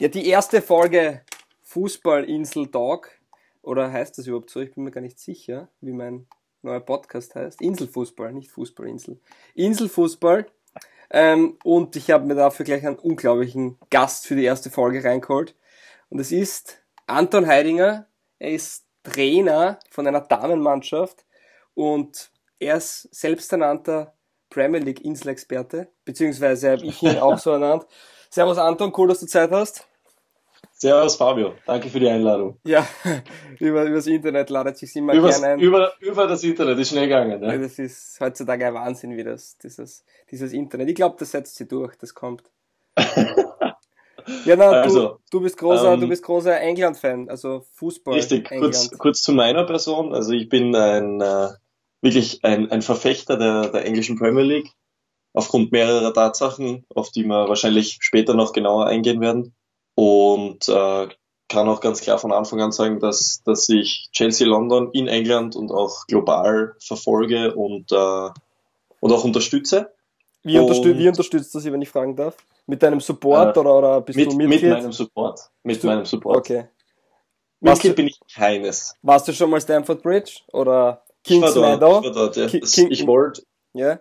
Ja, die erste Folge Fußballinsel Talk, oder heißt das überhaupt so? Ich bin mir gar nicht sicher, wie mein neuer Podcast heißt. Inselfußball, nicht Fußballinsel. Inselfußball. Ähm, und ich habe mir dafür gleich einen unglaublichen Gast für die erste Folge reingeholt. Und es ist Anton Heidinger. Er ist Trainer von einer Damenmannschaft und er ist selbsternannter Premier League Inselexperte, beziehungsweise habe ich ihn auch so ernannt. Servus Anton, cool, dass du Zeit hast. Servus Fabio, danke für die Einladung. Ja, über, übers Internet ladet sich immer Übers, gerne ein. über, über das Internet ist schnell gegangen. Ne? Das ist heutzutage ein Wahnsinn, wie das, dieses, dieses Internet. Ich glaube, das setzt sich durch, das kommt. Ja, na, Also, du, du bist großer, ähm, du bist großer England-Fan, also Fußball. Richtig, England. kurz, kurz zu meiner Person. Also ich bin ein äh, wirklich ein, ein Verfechter der, der englischen Premier League aufgrund mehrerer Tatsachen, auf die wir wahrscheinlich später noch genauer eingehen werden. Und äh, kann auch ganz klar von Anfang an sagen, dass, dass ich Chelsea London in England und auch global verfolge und, äh, und auch unterstütze. Wie, unterstützt, wie unterstützt du sie, wenn ich fragen darf? Mit deinem Support Äh, oder, oder bist Mit, du mit Mitglied? meinem Support. Mit du- meinem Support. Okay. Warst Mitglied du, bin ich keines. warst du schon mal Stamford Bridge oder Ich war Kings dort, Meadow? ich war dort ja. Ki- Das- King- Ich wollte Ja?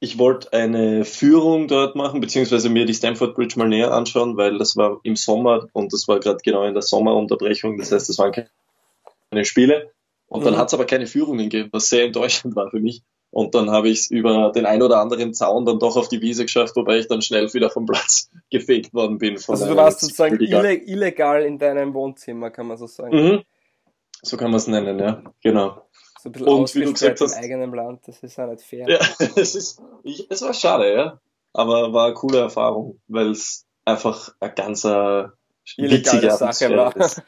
Ich wollte eine Führung dort machen, beziehungsweise mir die Stamford Bridge mal näher anschauen, weil das war im Sommer und das war gerade genau in der Sommerunterbrechung. Das heißt, das waren keine Spiele. Und dann Mhm. hat es aber keine Führungen gegeben, was sehr enttäuschend war für mich. Und dann habe ich es über den ein oder anderen Zaun dann doch auf die Wiese geschafft, wobei ich dann schnell wieder vom Platz gefegt worden bin. Also du warst sozusagen illegal in deinem Wohnzimmer, kann man so sagen. Mhm. So kann man es nennen, ja. Genau. So ein bisschen Und wie du gesagt im hast- eigenem Land, das ist ja nicht fair. Ja, es ist, es war schade, ja. Aber war eine coole Erfahrung, weil es einfach eine ganz äh, Illegale witzige Sache Atmosphäre war. ist.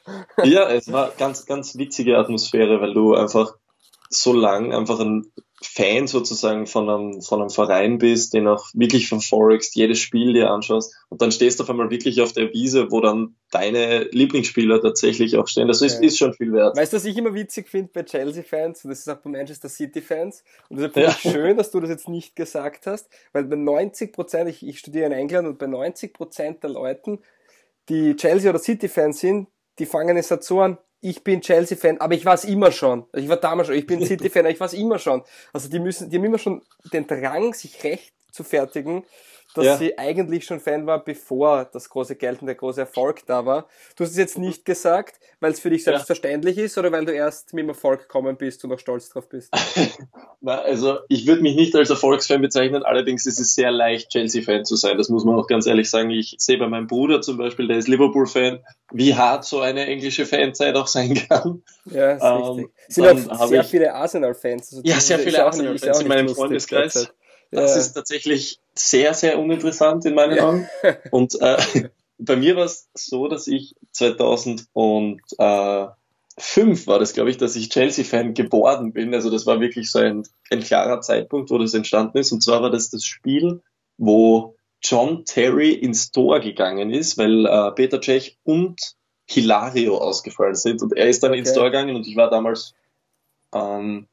Ja, es war ganz, ganz witzige Atmosphäre, weil du einfach so lang einfach ein Fan sozusagen von einem, von einem Verein bist, den auch wirklich verfolgst, jedes Spiel dir anschaust und dann stehst du auf einmal wirklich auf der Wiese, wo dann deine Lieblingsspieler tatsächlich auch stehen. Das ist, Ja. ist schon viel wert. Weißt du, was ich immer witzig finde bei Chelsea-Fans, und das ist auch bei Manchester City-Fans, und deshalb finde Ja. ich schön, dass du das jetzt nicht gesagt hast, weil bei 90 Prozent, ich, ich studiere in England, und bei 90 Prozent der Leuten, die Chelsea- oder City-Fans sind, die fangen es halt so an, ich bin Chelsea-Fan, aber ich war es immer schon. Ich war damals schon, ich bin City-Fan, aber ich war es immer schon. Also die müssen, die haben immer schon den Drang, sich recht zu fertigen, dass Ja. sie eigentlich schon Fan war, bevor das große Geld und der große Erfolg da war. Du hast es jetzt nicht gesagt, weil es für dich Ja. selbstverständlich ist oder weil du erst mit dem Erfolg gekommen bist und auch stolz drauf bist. Na, also ich würde mich nicht als Erfolgsfan bezeichnen, allerdings ist es sehr leicht, Chelsea-Fan zu sein. Das muss man auch ganz ehrlich sagen. Ich sehe bei meinem Bruder zum Beispiel, der ist Liverpool-Fan, wie hart so eine englische Fanzeit auch sein kann. Ja, ist Ähm, richtig. Es sind auch sehr viele Arsenal-Fans. Also Ja, sehr viele Arsenal-Fans in meinem Freundeskreis. Das Ja. ist tatsächlich sehr, sehr uninteressant in meinen. Augen. Und äh, bei mir war es so, dass ich 2005 war das, glaube ich, dass ich Chelsea-Fan geboren bin. Also das war wirklich so ein, ein klarer Zeitpunkt, wo das entstanden ist. Und zwar war das das Spiel, wo John Terry ins Tor gegangen ist, weil äh, Peter Cech und Hilario ausgefallen sind. Und er ist dann Okay. ins Tor gegangen und ich war damals ähm,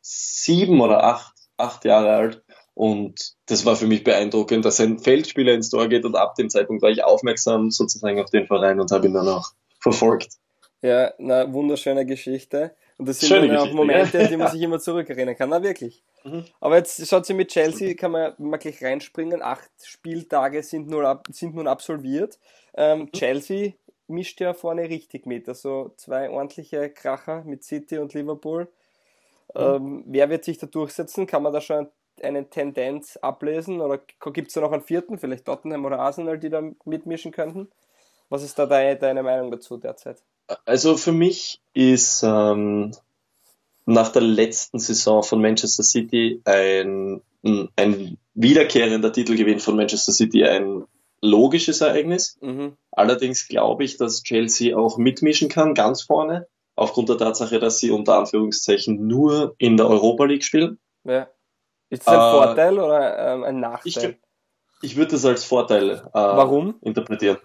sieben oder acht, acht Jahre alt. Und das war für mich beeindruckend, dass ein Feldspieler ins Tor geht und ab dem Zeitpunkt war ich aufmerksam sozusagen auf den Verein und habe ihn dann auch verfolgt. Ja, na, wunderschöne Geschichte. Und das sind Schöne dann auch Momente, ja. die man sich immer zurückerinnern kann. Na, wirklich. Mhm. Aber jetzt schaut sie mit Chelsea, kann man mal gleich reinspringen. Acht Spieltage sind nun, ab, sind nun absolviert. Ähm, Chelsea mischt ja vorne richtig mit. Also zwei ordentliche Kracher mit City und Liverpool. Ähm, wer wird sich da durchsetzen? Kann man da schon eine Tendenz ablesen? Oder gibt es da noch einen vierten, vielleicht Tottenham oder Arsenal, die da mitmischen könnten? Was ist da deine, deine Meinung dazu derzeit? Also für mich ist ähm, nach der letzten Saison von Manchester City ein, ein wiederkehrender Titelgewinn von Manchester City ein logisches Ereignis. Mhm. Allerdings glaube ich, dass Chelsea auch mitmischen kann, ganz vorne, aufgrund der Tatsache, dass sie unter Anführungszeichen nur in der Europa League spielen. Ja. Ist das ein Äh, Vorteil oder ähm, ein Ich, Nachteil? ich würde das als Vorteil äh, Warum? interpretieren.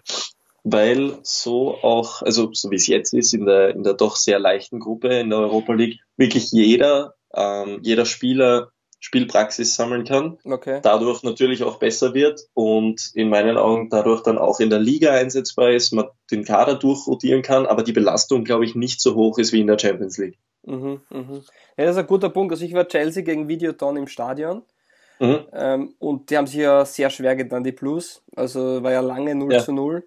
Weil so auch, also so wie es jetzt ist, in der, in der doch sehr leichten Gruppe in der Europa League, wirklich jeder, ähm, jeder Spieler Spielpraxis sammeln kann, Okay. dadurch natürlich auch besser wird und in meinen Augen dadurch dann auch in der Liga einsetzbar ist, man den Kader durchrotieren kann, aber die Belastung, glaube ich, nicht so hoch ist wie in der Champions League. Mhm, mhm. Ja, das ist ein guter Punkt. Also ich war Chelsea gegen Videoton im Stadion Mhm. ähm, und die haben sich ja sehr schwer getan, die Blues. Also war ja lange 0 Ja. zu 0.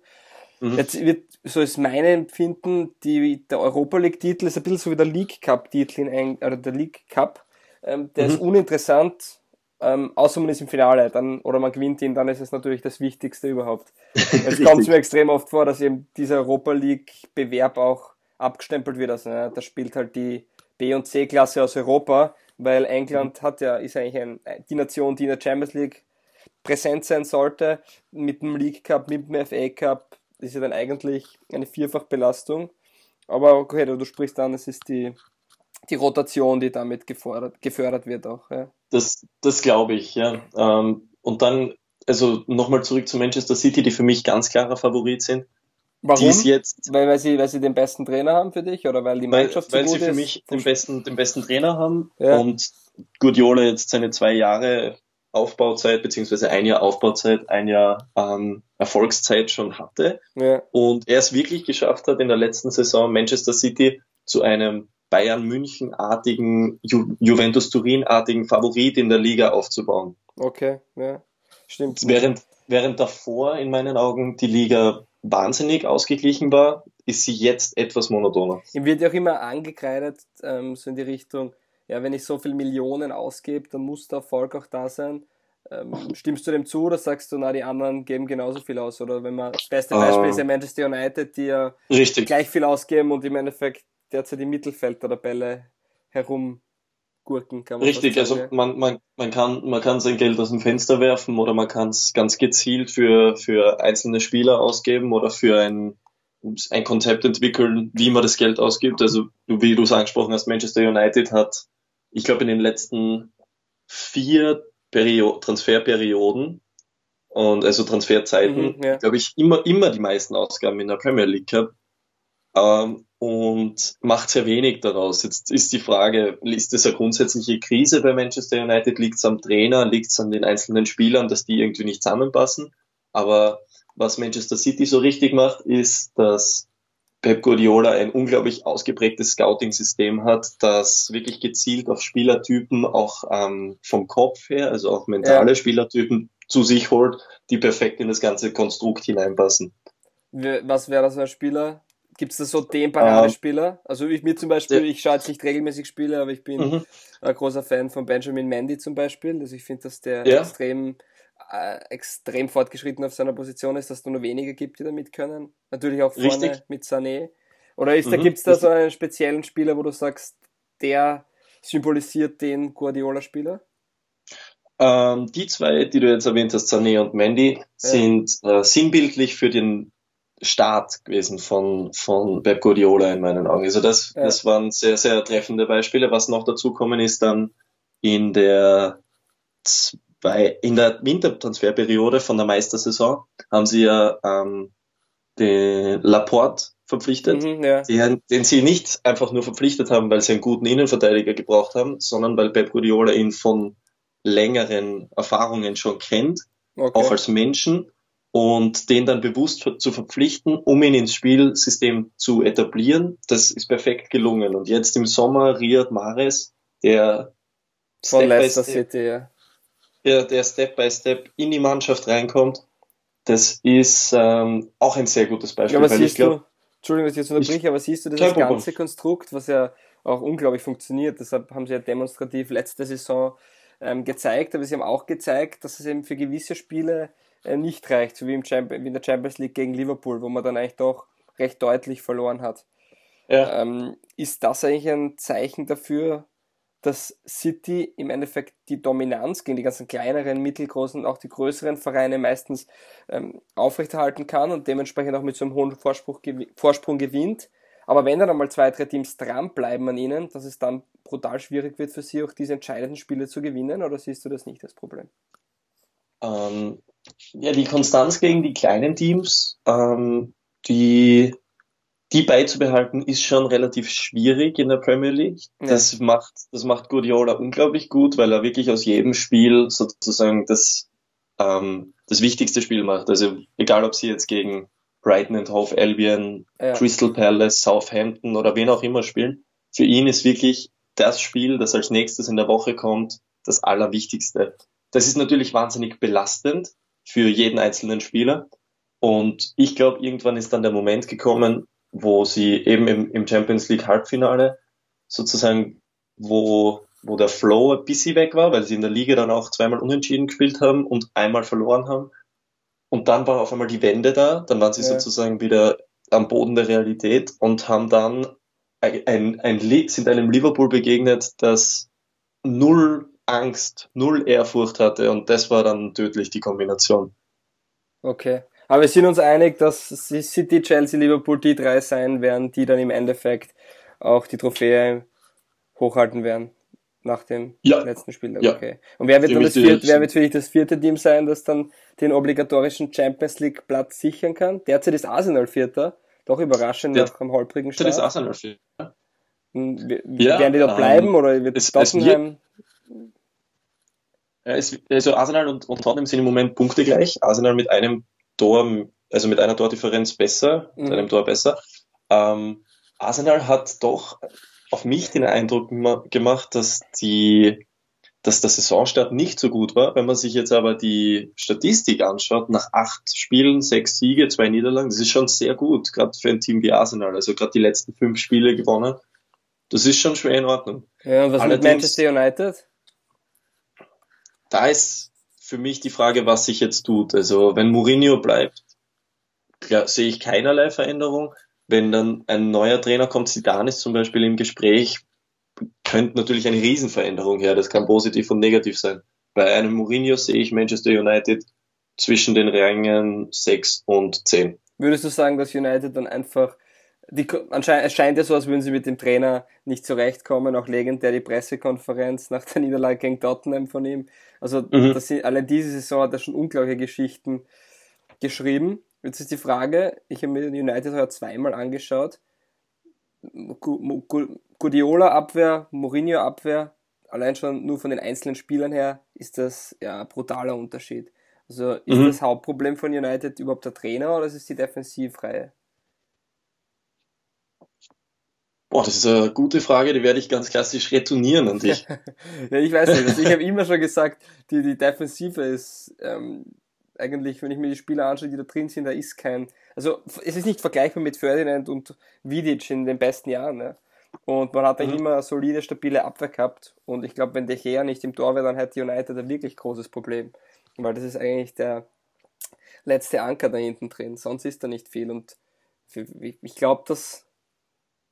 Mhm. Jetzt wird, so ist mein Empfinden, die, der Europa League-Titel ist ein bisschen so wie der League Cup-Titel in Eng oder der League Cup. Ähm, der ist Mhm. uninteressant, ähm, außer man ist im Finale dann, oder man gewinnt ihn, dann ist es natürlich das Wichtigste überhaupt. Es kommt mir extrem oft vor, dass eben dieser Europa League-Bewerb auch abgestempelt wird. Also, ne, da spielt halt die B- und C-Klasse aus Europa, weil England hat ja, ist eigentlich ein, die Nation, die in der Champions League präsent sein sollte, mit dem League Cup, mit dem FA Cup, ist ja dann eigentlich eine Vierfachbelastung. Aber okay, du, sprichst an, es ist die, die Rotation, die damit gefordert, gefördert wird auch. Ja. Das, das glaube ich, ja. Ähm, und dann, also nochmal zurück zu Manchester City, die für mich ganz klarer Favorit sind. Warum? Die ist jetzt, Weil, weil, sie, weil sie den besten Trainer haben für dich oder weil die weil, Mannschaft so weil sie für ist? mich den besten, den besten Trainer haben Ja. und Guardiola jetzt seine zwei Jahre Aufbauzeit, beziehungsweise ein Jahr Aufbauzeit, ein Jahr ähm, Erfolgszeit schon hatte. Ja, Und er es wirklich geschafft hat, in der letzten Saison Manchester City zu einem Bayern München-artigen, Ju Juventus Turin-artigen Favorit in der Liga aufzubauen. okay, ja. Stimmt. Während, während davor in meinen Augen die Liga wahnsinnig ausgeglichen war, ist sie jetzt etwas monotoner. Ihm wird ja auch immer angekreidet, ähm, so in die Richtung, ja, wenn ich so viel Millionen ausgebe, dann muss der Erfolg auch da sein. Ähm, stimmst du dem zu oder sagst du, na, die anderen geben genauso viel aus? Oder wenn man, das beste Beispiel Ähm. ist ja Manchester United, die ja Richtig. gleich viel ausgeben und im Endeffekt derzeit im Mittelfeld der Tabelle herumgurken, kann man Richtig, also man, man, man, kann, man kann sein Geld aus dem Fenster werfen oder man kann es ganz gezielt für, für einzelne Spieler ausgeben oder für ein, ein Konzept entwickeln, wie man das Geld ausgibt. Also wie du es angesprochen hast, Manchester United hat, ich glaube, in den letzten vier Perio Transferperioden und also Transferzeiten, Mhm, ja. glaube ich, immer, immer die meisten Ausgaben in der Premier League gehabt. Ähm, und macht sehr wenig daraus. Jetzt ist die Frage, ist das eine grundsätzliche Krise bei Manchester United? Liegt es am Trainer? Liegt es an den einzelnen Spielern, dass die irgendwie nicht zusammenpassen? Aber was Manchester City so richtig macht, ist, dass Pep Guardiola ein unglaublich ausgeprägtes Scouting-System hat, das wirklich gezielt auf Spielertypen auch ähm, vom Kopf her, also auch mentale Ja. Spielertypen zu sich holt, die perfekt in das ganze Konstrukt hineinpassen. Was wäre das für ein Spieler? Gibt es da so den Paradespieler? Also ich mir zum Beispiel, Ja. ich schaue jetzt nicht regelmäßig Spiele, aber ich bin Mhm. ein großer Fan von Benjamin Mendy zum Beispiel. Also ich finde, dass der Ja. extrem, äh, extrem fortgeschritten auf seiner Position ist, dass es nur wenige gibt, die da mit können. Natürlich auch vorne Richtig. mit Sané. Oder ist da, Mhm, gibt's da richtig. so einen speziellen Spieler, wo du sagst, der symbolisiert den Guardiola-Spieler? Ähm, die zwei, die du jetzt erwähnt hast, Sané und Mandy, sind äh, sinnbildlich für den Start gewesen von, von Pep Guardiola in meinen Augen. Also das, Ja. das waren sehr, sehr treffende Beispiele. Was noch dazu kommen ist dann in der zwei, in der Wintertransferperiode von der Meistersaison haben sie ja ähm, den Laporte verpflichtet Mhm, ja. den, den sie nicht einfach nur verpflichtet haben, weil sie einen guten Innenverteidiger gebraucht haben, sondern weil Pep Guardiola ihn von längeren Erfahrungen schon kennt, Okay. auch als Menschen, und den dann bewusst zu verpflichten, um ihn ins Spielsystem zu etablieren. Das ist perfekt gelungen. Und jetzt im Sommer Riyad Mahrez, der Von Step Leicester Step, City, ja. der, der Step by Step in die Mannschaft reinkommt, das ist ähm, auch ein sehr gutes Beispiel. Ja, aber siehst glaub, du, Entschuldigung, dass ich jetzt unterbreche, aber siehst du dieses Problem. ganze Konstrukt, was ja auch unglaublich funktioniert, deshalb haben sie ja demonstrativ letzte Saison ähm, gezeigt, aber sie haben auch gezeigt, dass es eben für gewisse Spiele nicht reicht, so wie, im wie in der Champions League gegen Liverpool, wo man dann eigentlich doch recht deutlich verloren hat. ja, Ähm, ist das eigentlich ein Zeichen dafür, dass City im Endeffekt die Dominanz gegen die ganzen kleineren, mittelgroßen und auch die größeren Vereine meistens ähm, aufrechterhalten kann und dementsprechend auch mit so einem hohen Vorsprung, gewi- Vorsprung gewinnt. Aber wenn dann einmal zwei, drei Teams dranbleiben an ihnen, dass es dann brutal schwierig wird für sie, auch diese entscheidenden Spiele zu gewinnen, oder siehst du das nicht als Problem? Ähm, ja, die Konstanz gegen die kleinen Teams, ähm, die, die beizubehalten ist schon relativ schwierig in der Premier League. Ja. Das macht, das macht Guardiola unglaublich gut, weil er wirklich aus jedem Spiel sozusagen das, ähm, das wichtigste Spiel macht. Also egal, ob sie jetzt gegen Brighton and Hove Albion, ja. Crystal Palace, Southampton oder wen auch immer spielen. Für ihn ist wirklich das Spiel, das als nächstes in der Woche kommt, das Allerwichtigste. Das ist natürlich wahnsinnig belastend für jeden einzelnen Spieler. Und ich glaube, irgendwann ist dann der Moment gekommen, wo sie eben im, im Champions League Halbfinale sozusagen, wo, wo der Flow ein bisschen weg war, weil sie in der Liga dann auch zweimal unentschieden gespielt haben und einmal verloren haben. Und dann war auf einmal die Wende da, dann waren sie ja. sozusagen wieder am Boden der Realität und haben dann ein, ein, ein, sind einem Liverpool begegnet, das null Angst, null Ehrfurcht hatte und das war dann tödlich die Kombination. Okay. Aber wir sind uns einig, dass City, Chelsea, Liverpool die drei sein werden, die dann im Endeffekt auch die Trophäe hochhalten werden nach dem ja. letzten Spiel. Ja. Okay. Und wer wird dann das vierte, wer wird für dich das vierte Team sein, das dann den obligatorischen Champions League Platz sichern kann? Derzeit ist Arsenal Vierter, doch überraschend Der, nach einem holprigen Start. Derzeit ist Arsenal Vierter. Ja, werden die da bleiben ähm, oder wird es, Tottenham? Es wird, also Arsenal und, und Tottenham sind im Moment Punkte gleich. Arsenal mit einem Tor, also mit einer Tordifferenz besser, mhm. mit einem Tor besser. Ähm, Arsenal hat doch auf mich den Eindruck gemacht, dass die, dass der Saisonstart nicht so gut war. Wenn man sich jetzt aber die Statistik anschaut, nach acht Spielen, sechs Siege, zwei Niederlagen, das ist schon sehr gut, gerade für ein Team wie Arsenal. Also gerade die letzten fünf Spiele gewonnen. Das ist schon schwer in Ordnung. Ja, und was Allerdings, mit Manchester United? Da ist für mich die Frage, was sich jetzt tut. Also wenn Mourinho bleibt, klar, sehe ich keinerlei Veränderung. Wenn dann ein neuer Trainer kommt, Zidane ist zum Beispiel im Gespräch, könnte natürlich eine Riesenveränderung her. Das kann positiv und negativ sein. Bei einem Mourinho sehe ich Manchester United zwischen den Rängen 6 und 10. Würdest du sagen, dass United dann einfach die, anscheinend, es scheint ja so, als würden sie mit dem Trainer nicht zurechtkommen, auch legendär die Pressekonferenz nach der Niederlage gegen Tottenham von ihm. Also mhm. das sind, allein diese Saison hat er schon unglaubliche Geschichten geschrieben. Jetzt ist die Frage, ich habe mir United heute zweimal angeschaut. Guardiola Abwehr, Mourinho Abwehr, allein schon nur von den einzelnen Spielern her ist das ja ein brutaler Unterschied. Also ist mhm. das Hauptproblem von United überhaupt der Trainer oder ist es die Defensivreihe? Boah, das ist eine gute Frage, die werde ich ganz klassisch retournieren an dich. ja, ich weiß nicht. Also ich habe immer schon gesagt, die, die Defensive ist ähm, eigentlich, wenn ich mir die Spieler anschaue, die da drin sind, da ist kein. Also es ist nicht vergleichbar mit Ferdinand und Vidic in den besten Jahren. Ne? Und man hat eigentlich mhm. immer solide, stabile Abwehr gehabt. Und ich glaube, wenn der Gea nicht im Tor wäre, dann hätte United ein wirklich großes Problem. Weil das ist eigentlich der letzte Anker da hinten drin. Sonst ist da nicht viel. Und ich glaube, dass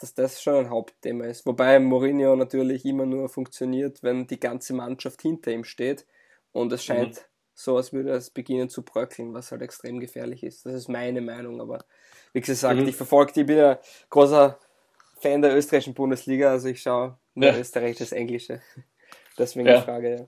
dass das schon ein Hauptthema ist. Wobei Mourinho natürlich immer nur funktioniert, wenn die ganze Mannschaft hinter ihm steht. Und es scheint mhm. so, als würde es beginnen zu bröckeln, was halt extrem gefährlich ist. Das ist meine Meinung. Aber wie gesagt, mhm. ich verfolge, ich bin ja großer Fan der österreichischen Bundesliga, also ich schaue nur ja. Österreich, das Englische. Deswegen ja. die Frage, ja.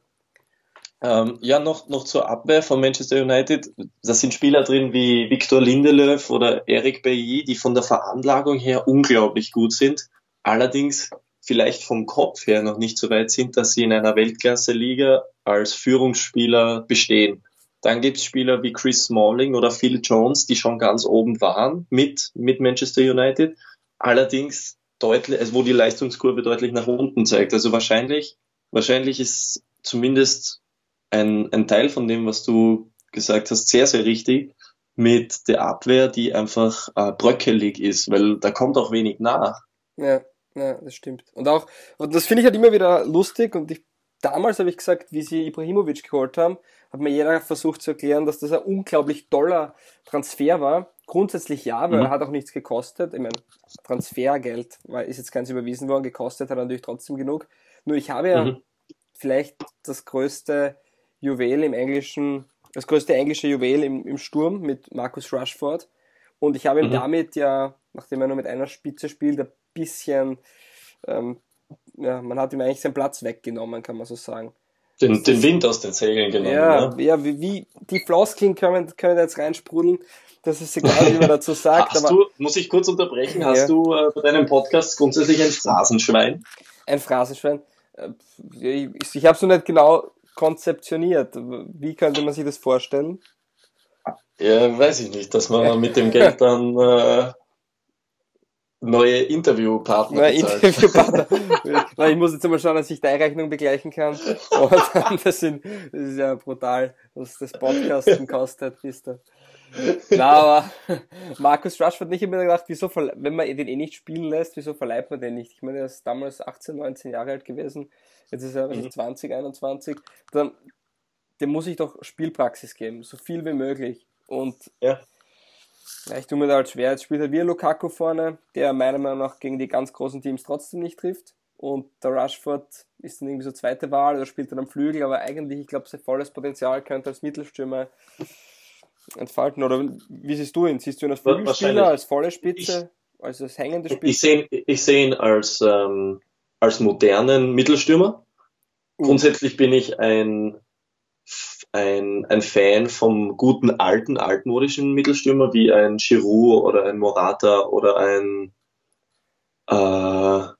Ähm, ja, noch, noch zur Abwehr von Manchester United. Da sind Spieler drin wie Victor Lindelöf oder Eric Bailly, die von der Veranlagung her unglaublich gut sind. Allerdings vielleicht vom Kopf her noch nicht so weit sind, dass sie in einer Weltklasse-Liga als Führungsspieler bestehen. Dann gibt's Spieler wie Chris Smalling oder Phil Jones, die schon ganz oben waren mit, mit Manchester United. Allerdings deutlich, also wo die Leistungskurve deutlich nach unten zeigt. Also wahrscheinlich, wahrscheinlich ist zumindest ein, ein Teil von dem, was du gesagt hast, sehr, sehr richtig mit der Abwehr, die einfach äh, bröckelig ist, weil da kommt auch wenig nach. Ja, ja, das stimmt. Und auch, und das finde ich halt immer wieder lustig und ich, damals habe ich gesagt, wie sie Ibrahimovic geholt haben, hat mir jeder versucht zu erklären, dass das ein unglaublich toller Transfer war. Grundsätzlich ja, weil mhm. er hat auch nichts gekostet. Ich meine, Transfergeld weil ist jetzt keins überwiesen worden, gekostet hat er natürlich trotzdem genug. Nur ich habe ja mhm. vielleicht das größte Juwel im englischen, das größte englische Juwel im, im Sturm mit Marcus Rushford. Und ich habe ihm mhm. damit ja, nachdem er nur mit einer Spitze spielt, ein bisschen, ähm, ja, man hat ihm eigentlich seinen Platz weggenommen, kann man so sagen. Den, den Wind aus den Segeln genommen. Ja, ne? ja wie, wie die Floskeln können, können jetzt reinsprudeln. Das ist egal, wie man dazu sagt. Hast aber, du, muss ich kurz unterbrechen, hast ja. du äh, bei deinem Podcast grundsätzlich ein Phrasenschwein? Ein Phrasenschwein? Äh, ich, ich habe es noch nicht genau konzeptioniert. Wie könnte man sich das vorstellen? Ja, weiß ich nicht, dass man mit dem Geld dann äh, neue Interviewpartner neue Interviewpartner. ich muss jetzt mal schauen, dass ich die Rechnung begleichen kann. dann, das, sind, das ist ja brutal, was das Podcasten kostet, wisst ihr. Na, aber Markus Rashford nicht immer gedacht, wieso, wenn man den eh nicht spielen lässt, wieso verleiht man den nicht? Ich meine, er ist damals 18, 19 Jahre alt gewesen, jetzt ist er mhm. 20, 21, dann, dem muss ich doch Spielpraxis geben, so viel wie möglich. Und ja. Ja ich tue mir da halt schwer. Jetzt spielt er wie Lukaku vorne, der meiner Meinung nach gegen die ganz großen Teams trotzdem nicht trifft. Und der Rashford ist dann irgendwie so zweite Wahl oder spielt dann am Flügel, aber eigentlich, ich glaube, sein volles Potenzial könnte als Mittelstürmer entfalten. Oder wie siehst du ihn? Siehst du ihn als Flügelspieler, als volle Spitze, ich, als, als hängende Spitze? Ich sehe ich seh ihn als, ähm, als modernen Mittelstürmer. Uh. Grundsätzlich bin ich ein, ein, ein Fan vom guten alten, altmodischen Mittelstürmer, wie ein Giroud oder ein Morata oder ein, äh,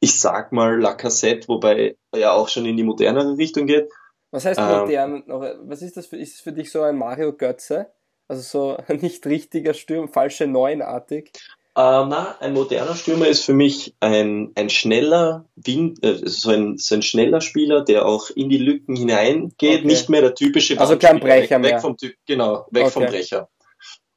ich sag mal Lacassette, wobei er ja auch schon in die modernere Richtung geht. Was heißt modern? Ähm, was ist das für, ist das für dich so ein Mario Götze? Also so ein nicht richtiger Stürmer, falsche Neunartig? Äh, na, ein moderner Stürmer ist für mich ein, ein schneller Wind, äh, so, ein, so ein schneller Spieler, der auch in die Lücken hineingeht, okay. nicht mehr der typische Also kein Brecher weg, mehr. Weg vom, genau, weg okay. vom Brecher.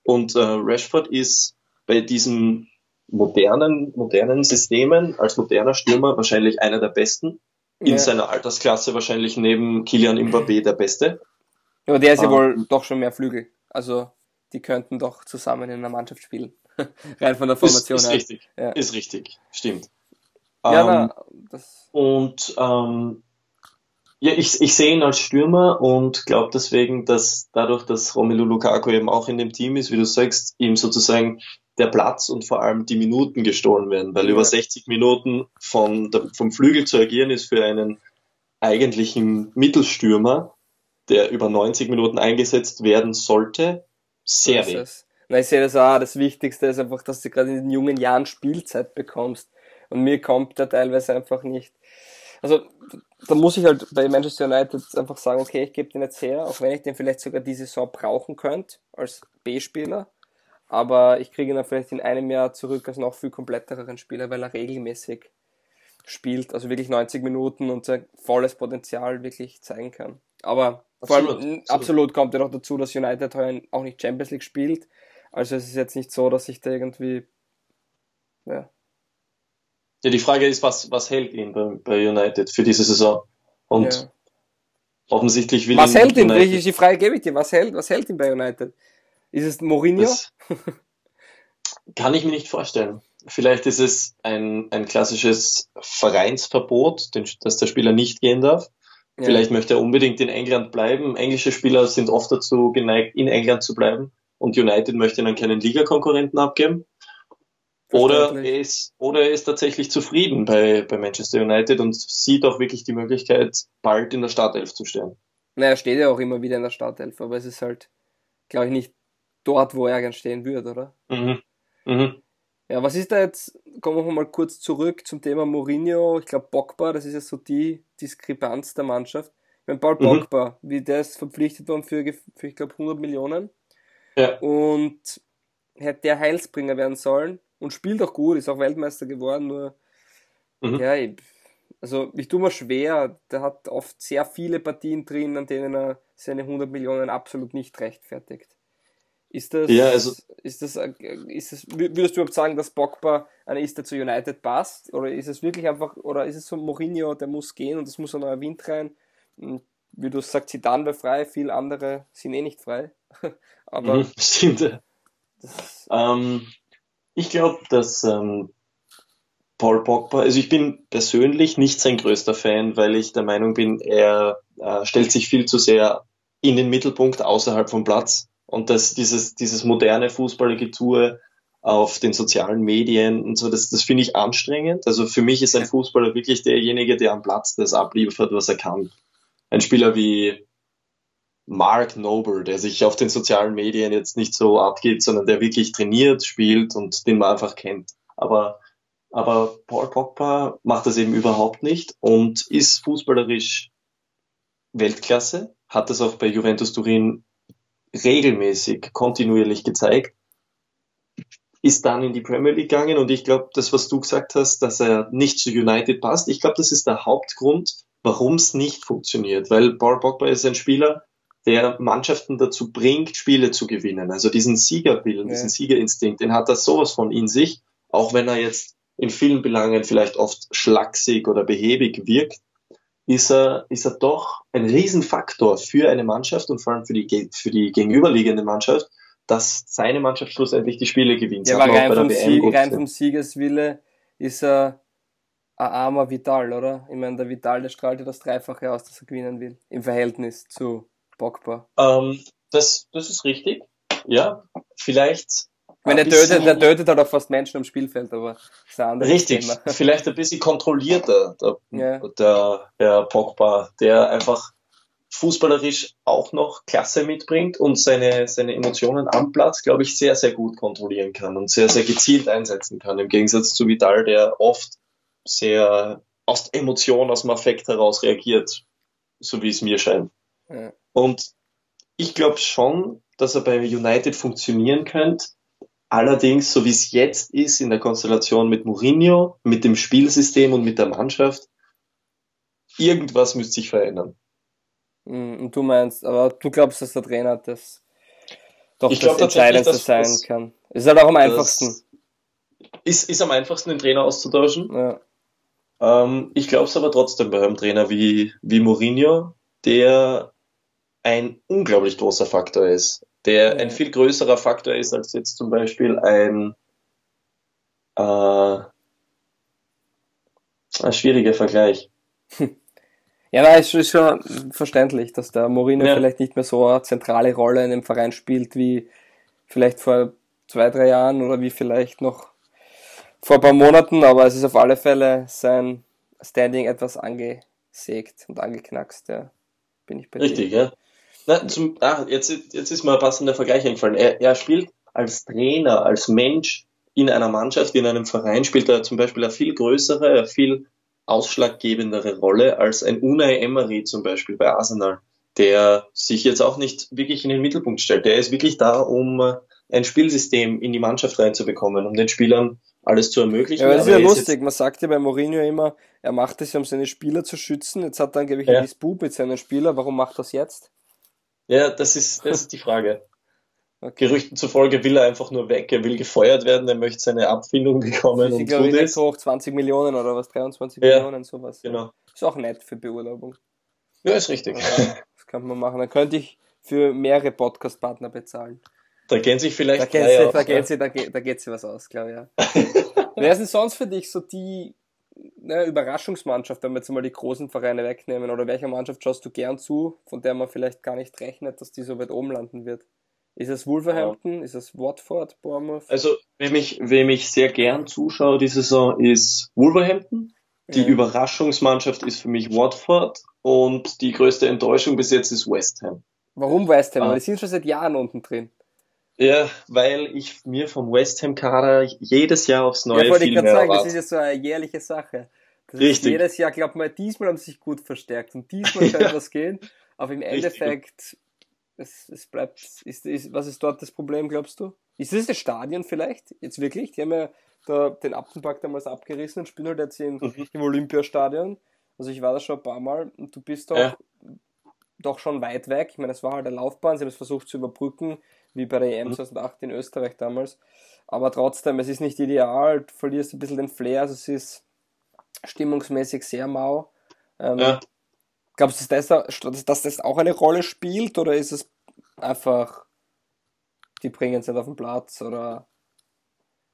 Und äh, Rashford ist bei diesen modernen, modernen Systemen als moderner Stürmer wahrscheinlich einer der besten in ja. seiner Altersklasse wahrscheinlich neben Kilian Mbappé der Beste. Ja, aber der ist ja um, wohl ähm, doch schon mehr Flügel. Also die könnten doch zusammen in einer Mannschaft spielen. Rein von der Formation ist, ist her. richtig, ja. ist richtig, stimmt. Ja, ähm, na, und ähm, ja, ich, ich sehe ihn als Stürmer und glaube deswegen, dass dadurch, dass Romelu Lukaku eben auch in dem Team ist, wie du sagst, ihm sozusagen der Platz und vor allem die Minuten gestohlen werden, weil ja. über 60 Minuten von der, vom Flügel zu agieren ist für einen eigentlichen Mittelstürmer, der über 90 Minuten eingesetzt werden sollte, sehr wenig. Ich sehe das auch, das Wichtigste ist einfach, dass du gerade in den jungen Jahren Spielzeit bekommst. Und mir kommt der teilweise einfach nicht. Also, da muss ich halt bei Manchester United einfach sagen, okay, ich gebe den jetzt her, auch wenn ich den vielleicht sogar diese Saison brauchen könnte, als B-Spieler aber ich kriege ihn dann vielleicht in einem Jahr zurück als noch viel komplettereren Spieler, weil er regelmäßig spielt, also wirklich 90 Minuten und sein volles Potenzial wirklich zeigen kann. Aber absolut, vor allem absolut. absolut kommt ja noch dazu, dass United heuer auch nicht Champions League spielt. Also es ist jetzt nicht so, dass ich da irgendwie ja. Ja, die Frage ist, was, was hält ihn bei, bei United für diese Saison? Und ja. offensichtlich will Was hält ihn? United. Die Frage gebe ich dir. Was hält, was hält ihn bei United? Ist es Mourinho? Kann ich mir nicht vorstellen. Vielleicht ist es ein, ein klassisches Vereinsverbot, dass der Spieler nicht gehen darf. Ja. Vielleicht möchte er unbedingt in England bleiben. Englische Spieler sind oft dazu geneigt, in England zu bleiben. Und United möchte dann keinen Ligakonkurrenten abgeben. Oder er, ist, oder er ist tatsächlich zufrieden bei, bei Manchester United und sieht auch wirklich die Möglichkeit, bald in der Startelf zu stehen. Naja, er steht ja auch immer wieder in der Startelf, aber es ist halt, glaube ich, nicht dort, wo er gern stehen würde, oder? Mhm. Mhm. Ja, was ist da jetzt, kommen wir mal kurz zurück zum Thema Mourinho. Ich glaube, Pogba, das ist ja so die Diskrepanz der Mannschaft. Wenn Paul mhm. Pogba, wie der ist verpflichtet worden für, für ich glaube, 100 Millionen. Ja. Und hätte der Heilsbringer werden sollen und spielt auch gut, ist auch Weltmeister geworden, nur, mhm. ja, also ich tue mir schwer, der hat oft sehr viele Partien drin, an denen er seine 100 Millionen absolut nicht rechtfertigt. Ist das, ja, also, ist das, ist das, würdest du überhaupt sagen, dass Pogba einer ist, der zu United passt? Oder ist es wirklich einfach, oder ist es so Mourinho, der muss gehen und es muss ein neuer Wind rein? Und wie du sagst, Zidane wäre frei, viele andere sind eh nicht frei. Aber. Mhm, stimmt. Ähm, ich glaube, dass ähm, Paul Pogba, also ich bin persönlich nicht sein größter Fan, weil ich der Meinung bin, er äh, stellt sich viel zu sehr in den Mittelpunkt außerhalb vom Platz und dass dieses, dieses moderne Fußballergetue auf den sozialen Medien und so, das, das finde ich anstrengend. Also für mich ist ein Fußballer wirklich derjenige, der am Platz das abliefert, was er kann. ein Spieler wie Mark Noble, der sich auf den sozialen Medien jetzt nicht so abgibt, sondern der wirklich trainiert, spielt und den man einfach kennt. Aber, aber Paul Pogba macht das eben überhaupt nicht und ist fußballerisch Weltklasse, hat das auch bei Juventus Turin regelmäßig, kontinuierlich gezeigt, ist dann in die Premier League gegangen und ich glaube, das, was du gesagt hast, dass er nicht zu United passt, ich glaube, das ist der Hauptgrund, warum es nicht funktioniert, weil Paul Pogba ist ein Spieler, der Mannschaften dazu bringt, Spiele zu gewinnen. Also diesen Siegerwillen, ja. diesen Siegerinstinkt, den hat er sowas von in sich, auch wenn er jetzt in vielen Belangen vielleicht oft schlaksig oder behäbig wirkt, ist er, ist er doch ein Riesenfaktor für eine Mannschaft und vor allem für die, für die gegenüberliegende Mannschaft, dass seine Mannschaft schlussendlich die Spiele gewinnt. Ja, aber rein vom, Sieg, rein vom Siegeswille ist er ein armer Vital, oder? Ich meine, der Vital, der strahlt ja das Dreifache aus, dass er gewinnen will, im Verhältnis zu Pogba. Ähm, das, das ist richtig. Ja, vielleicht ich meine, der tötet, der tötet halt auch fast Menschen am Spielfeld, aber ist ein Richtig, Thema. vielleicht ein bisschen kontrollierter, der, ja. der, der Pogba, der einfach fußballerisch auch noch Klasse mitbringt und seine, seine Emotionen am Platz, glaube ich, sehr, sehr gut kontrollieren kann und sehr, sehr gezielt einsetzen kann, im Gegensatz zu Vidal, der oft sehr aus Emotion, aus dem Affekt heraus reagiert, so wie es mir scheint. Ja. Und ich glaube schon, dass er bei United funktionieren könnte, Allerdings, so wie es jetzt ist in der Konstellation mit Mourinho, mit dem Spielsystem und mit der Mannschaft, irgendwas müsste sich verändern. Mm, und du meinst, aber du glaubst, dass der Trainer das doch ich das glaub, Entscheidendste das, sein das, kann. Ist halt auch am einfachsten. Ist, ist am einfachsten, den Trainer auszutauschen. Ja. Ähm, ich glaube es aber trotzdem bei einem Trainer wie, wie Mourinho, der ein unglaublich großer Faktor ist der ein viel größerer Faktor ist als jetzt zum Beispiel ein, äh, ein schwieriger Vergleich. Ja, nein, es ist schon verständlich, dass der Mourinho ja. vielleicht nicht mehr so eine zentrale Rolle in dem Verein spielt wie vielleicht vor zwei, drei Jahren oder wie vielleicht noch vor ein paar Monaten, aber es ist auf alle Fälle sein Standing etwas angesägt und angeknackst, ja. Bin ich bei Richtig, dir. ja. Na, zum, ah, jetzt, jetzt ist mir ein passender Vergleich eingefallen. Er, er spielt als Trainer, als Mensch in einer Mannschaft, in einem Verein, spielt er zum Beispiel eine viel größere, eine viel ausschlaggebendere Rolle als ein Unai Emery zum Beispiel bei Arsenal, der sich jetzt auch nicht wirklich in den Mittelpunkt stellt. Der ist wirklich da, um äh, ein Spielsystem in die Mannschaft reinzubekommen, um den Spielern alles zu ermöglichen. Ja, das ist ja lustig. Man sagt ja bei Mourinho immer, er macht es ja, um seine Spieler zu schützen. Jetzt hat er angeblich ja. ein Disput mit seinen Spielern. Warum macht er das jetzt? Ja, das ist, das ist die Frage. Okay. Gerüchten zufolge will er einfach nur weg, er will gefeuert werden, er möchte seine Abfindung bekommen. Ich glaube, jetzt hoch 20 Millionen oder was, 23 ja, Millionen, sowas. Genau. Ist auch nett für Beurlaubung. Ja, ist richtig. das kann man machen. Dann könnte ich für mehrere Podcast-Partner bezahlen. Da gehen sich vielleicht da sie, auf, da, geht sie, da, geht, da geht sie was aus, glaube ich. Ja. Wer sind sonst für dich so die ne, Überraschungsmannschaft, wenn wir jetzt mal die großen Vereine wegnehmen? Oder welcher Mannschaft schaust du gern zu, von der man vielleicht gar nicht rechnet, dass die so weit oben landen wird? Ist es Wolverhampton? Ja. Ist es Watford, Bournemouth? Also, wem ich, wem ich sehr gern zuschaue diese Saison, ist Wolverhampton. Die ja. Überraschungsmannschaft ist für mich Watford und die größte Enttäuschung bis jetzt ist West Ham. Warum West Ham? Ah. Die sind schon seit Jahren unten drin. Ja, weil ich mir vom West Ham Kader jedes Jahr aufs Neue ja, viel mehr sagen, erwarte. Das ist ja so eine jährliche Sache. Das Richtig. jedes Jahr, glaubt man, diesmal haben sie sich gut verstärkt und diesmal könnte was gehen. Aber im Endeffekt, es, es bleibt, ist, ist, was ist dort das Problem, glaubst du? Ist es das Stadion vielleicht? Jetzt wirklich? Die haben ja da den Appenpark damals abgerissen und spielen halt jetzt in, mhm. im Olympiastadion. Also ich war da schon ein paar Mal und du bist doch, ja. doch schon weit weg. Ich meine, es war halt eine Laufbahn, sie haben es versucht zu überbrücken wie bei der EM 2008 mhm. in Österreich damals. Aber trotzdem, es ist nicht ideal, du verlierst ein bisschen den Flair, also es ist stimmungsmäßig sehr mau. Ähm, ja. Glaubst du, dass das, dass das auch eine Rolle spielt oder ist es einfach, die bringen es nicht auf den Platz oder?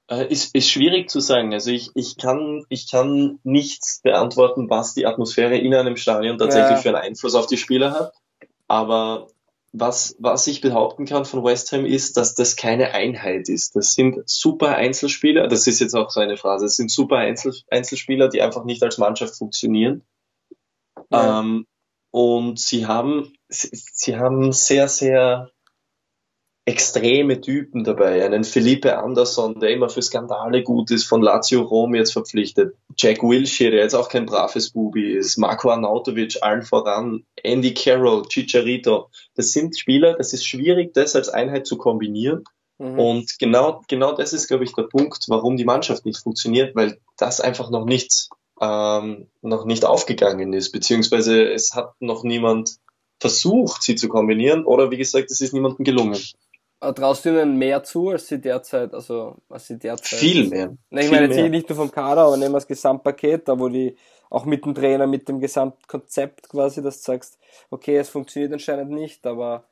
Äh, ist, ist schwierig zu sagen. Also ich, ich, kann, ich kann nichts beantworten, was die Atmosphäre in einem Stadion tatsächlich ja. für einen Einfluss auf die Spieler hat. Aber was, was ich behaupten kann von West Ham ist, dass das keine Einheit ist. Das sind super Einzelspieler, das ist jetzt auch so eine Phrase, es sind super Einzel, Einzelspieler, die einfach nicht als Mannschaft funktionieren. Ja. Ähm, und sie haben, sie, sie haben sehr, sehr extreme Typen dabei. Einen Felipe Anderson, der immer für Skandale gut ist, von Lazio Rom jetzt verpflichtet. Jack Wilshere, der jetzt auch kein braves Bubi ist. Marco Arnautovic, allen voran. Andy Carroll, Chicharito. Das sind Spieler, das ist schwierig, das als Einheit zu kombinieren. Mhm. Und genau, genau das ist, glaube ich, der Punkt, warum die Mannschaft nicht funktioniert, weil das einfach noch nicht, ähm, noch nicht aufgegangen ist, beziehungsweise es hat noch niemand versucht, sie zu kombinieren, oder wie gesagt, es ist niemandem gelungen. Äh, traust du ihnen mehr zu, als sie derzeit, also, als sie derzeit. Viel mehr. Ne, ich Viel meine jetzt nicht nur vom Kader, aber nehmen wir das Gesamtpaket, da wo die auch mit dem Trainer, mit dem Gesamtkonzept quasi, dass du sagst, okay, es funktioniert anscheinend nicht, aber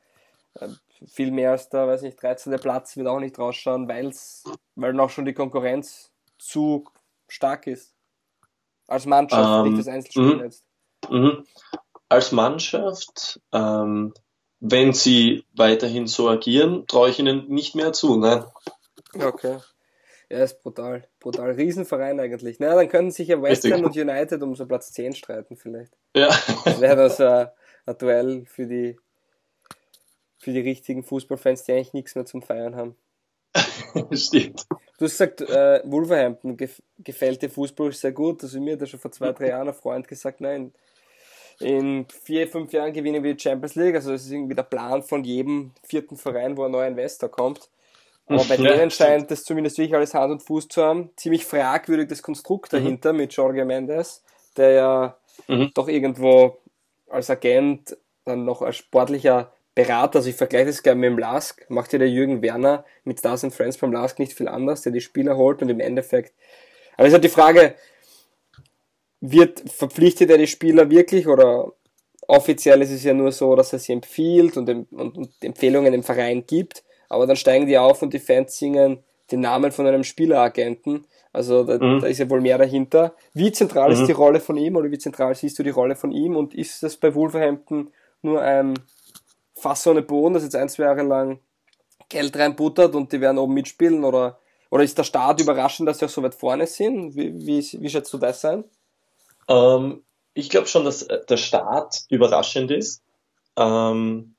äh, viel mehr als der, weiß nicht, 13. Platz wird auch nicht rausschauen, weil's, weil noch schon die Konkurrenz zu stark ist. Als Mannschaft, ähm, nicht das Einzelspiel mhm. jetzt. Mhm. Als Mannschaft, ähm, wenn sie weiterhin so agieren, traue ich ihnen nicht mehr zu, nein. Okay. Ja, ist brutal. Brutal. Riesenverein eigentlich. Na, dann könnten sich ja West Ham und United um so Platz 10 streiten vielleicht. Ja. Das wäre das äh, ein Duell für die, für die richtigen Fußballfans, die eigentlich nichts mehr zum Feiern haben. Stimmt. Du hast gesagt, äh, Wolverhampton gef gefällt dir Fußball sehr gut. Also mir hat ja schon vor zwei, drei Jahren ein Freund gesagt, nein, in vier, fünf Jahren gewinnen wir die Champions League. Also das ist irgendwie der Plan von jedem vierten Verein, wo ein neuer Investor kommt. Aber bei ja, denen scheint das zumindest wirklich alles Hand und Fuß zu haben. Ziemlich fragwürdig das Konstrukt mhm. dahinter mit Jorge Mendes, der ja mhm. doch irgendwo als Agent, dann noch als sportlicher Berater, also ich vergleiche das gerne mit dem Lask, macht ja der Jürgen Werner mit Stars and Friends beim Lask nicht viel anders, der die Spieler holt und im Endeffekt. Aber es ist halt die Frage, wird, verpflichtet er die Spieler wirklich oder offiziell ist es ja nur so, dass er sie empfiehlt und, und, und Empfehlungen im Verein gibt, aber dann steigen die auf und die Fans singen den Namen von einem Spieleragenten. Also da, mhm. da ist ja wohl mehr dahinter. Wie zentral mhm. ist die Rolle von ihm oder wie zentral siehst du die Rolle von ihm und ist das bei Wolverhampton nur ein Fass ohne Boden, das jetzt ein, zwei Jahre lang Geld reinbuttert und die werden oben mitspielen oder, oder ist der Start überraschend, dass sie auch so weit vorne sind? Wie, wie, wie schätzt du das ein? Ähm, ich glaube schon, dass äh, der Start überraschend ist, ähm,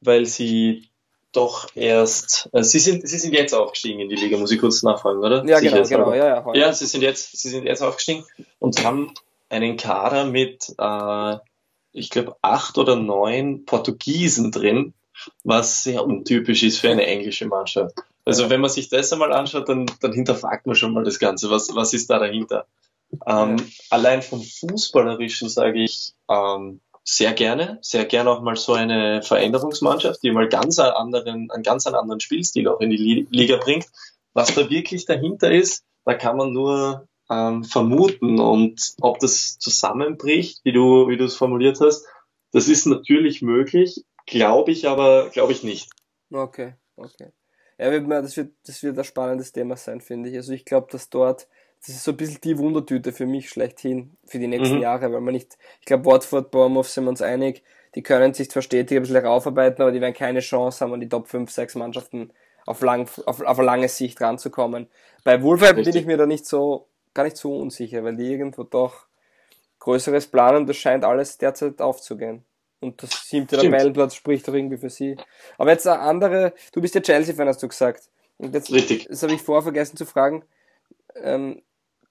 weil sie doch erst, äh, sie sind, sie sind jetzt aufgestiegen in die Liga, muss ich kurz nachfragen, oder? Ja, Sicher genau, genau, ja, ja. Ja, sie sind jetzt, sie sind jetzt aufgestiegen und haben einen Kader mit, äh, ich glaube, acht oder neun Portugiesen drin, was sehr untypisch ist für eine englische Mannschaft. Also wenn man sich das einmal anschaut, dann, dann hinterfragt man schon mal das Ganze. Was, was ist da dahinter? Ähm, ja. Allein vom Fußballerischen sage ich ähm, sehr gerne, sehr gerne auch mal so eine Veränderungsmannschaft, die mal ganz einen anderen, einen ganz anderen Spielstil auch in die Liga bringt. Was da wirklich dahinter ist, da kann man nur ähm, vermuten und ob das zusammenbricht, wie du, wie du es formuliert hast, das ist natürlich möglich, glaube ich aber, glaube ich nicht. Okay, okay. Ja, das wird, das wird ein spannendes Thema sein, finde ich. Also ich glaube, dass dort das ist so ein bisschen die Wundertüte für mich schlechthin für die nächsten mhm. Jahre, weil man nicht, ich glaube, Watford, Bournemouth sind wir uns einig, die können sich zwar stetig ein bisschen raufarbeiten, aber die werden keine Chance haben, an die Top 5, 6 Mannschaften auf, lang, auf, auf lange Sicht ranzukommen. Bei Wolverhampton bin ich mir da nicht so, gar nicht so unsicher, weil die irgendwo doch größeres planen, das scheint alles derzeit aufzugehen. Und das siebte Tabellenplatz spricht doch irgendwie für sie. Aber jetzt eine andere, du bist ja Chelsea-Fan, hast du gesagt. Und jetzt, Richtig. Das habe ich vorher vergessen zu fragen. Ähm,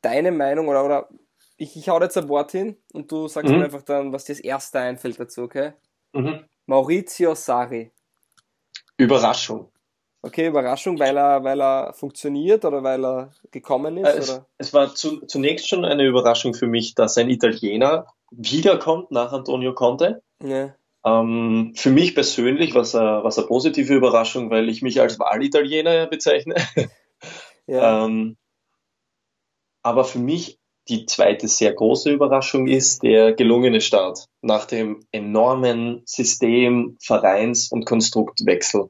deine Meinung oder, oder ich, ich hau jetzt ein Wort hin und du sagst mhm. mir einfach dann, was dir das erste einfällt dazu, okay? Mhm. Maurizio Sari. Überraschung. Okay, Überraschung, weil er, weil er funktioniert oder weil er gekommen ist? Es, es war zu, zunächst schon eine Überraschung für mich, dass ein Italiener wiederkommt nach Antonio Conte. Ja. Ähm, für mich persönlich war es eine, eine positive Überraschung, weil ich mich als Wahlitaliener bezeichne. Ja. ähm, aber für mich die zweite sehr große Überraschung ist der gelungene Start nach dem enormen System, Vereins- und Konstruktwechsel.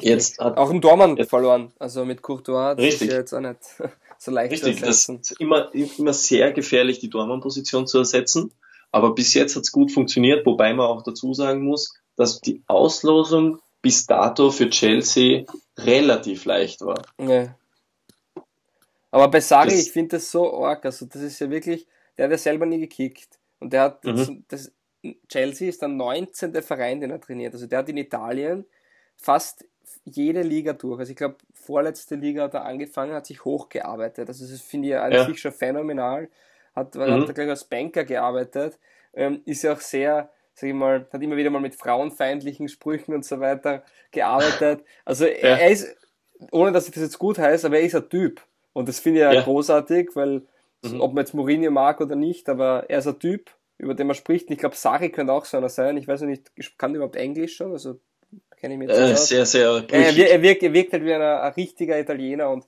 Jetzt hat, auch im Dormann jetzt, verloren, also mit Courtois, das richtig. ist ja jetzt auch nicht so leicht richtig, das ist immer, immer sehr gefährlich, die Dormann-Position zu ersetzen, aber bis jetzt hat es gut funktioniert, wobei man auch dazu sagen muss, dass die Auslosung bis dato für Chelsea relativ leicht war. Ja. Aber bei Sari, ich finde das so arg. Also, das ist ja wirklich, der hat ja selber nie gekickt. Und der hat, mhm. das, das, Chelsea ist der 19. Verein, den er trainiert. Also der hat in Italien fast jede Liga durch. Also ich glaube, vorletzte Liga hat er angefangen, hat sich hochgearbeitet. Also das finde ich an ja. sich schon phänomenal. Hat, mhm. hat er gleich als Banker gearbeitet. Ähm, ist ja auch sehr, sag ich mal, hat immer wieder mal mit frauenfeindlichen Sprüchen und so weiter gearbeitet. Also ja. er ist, ohne dass ich das jetzt gut heiße, aber er ist ein Typ. Und das finde ich ja, ja großartig, weil mhm. ob man jetzt Mourinho mag oder nicht, aber er ist ein Typ, über den man spricht. Und ich glaube, Sari könnte auch so einer sein. Ich weiß nicht, kann der überhaupt Englisch schon? Also kenne ich mir jetzt äh, Sehr, sehr. Ja, er, er, wirkt, er wirkt halt wie ein, ein richtiger Italiener und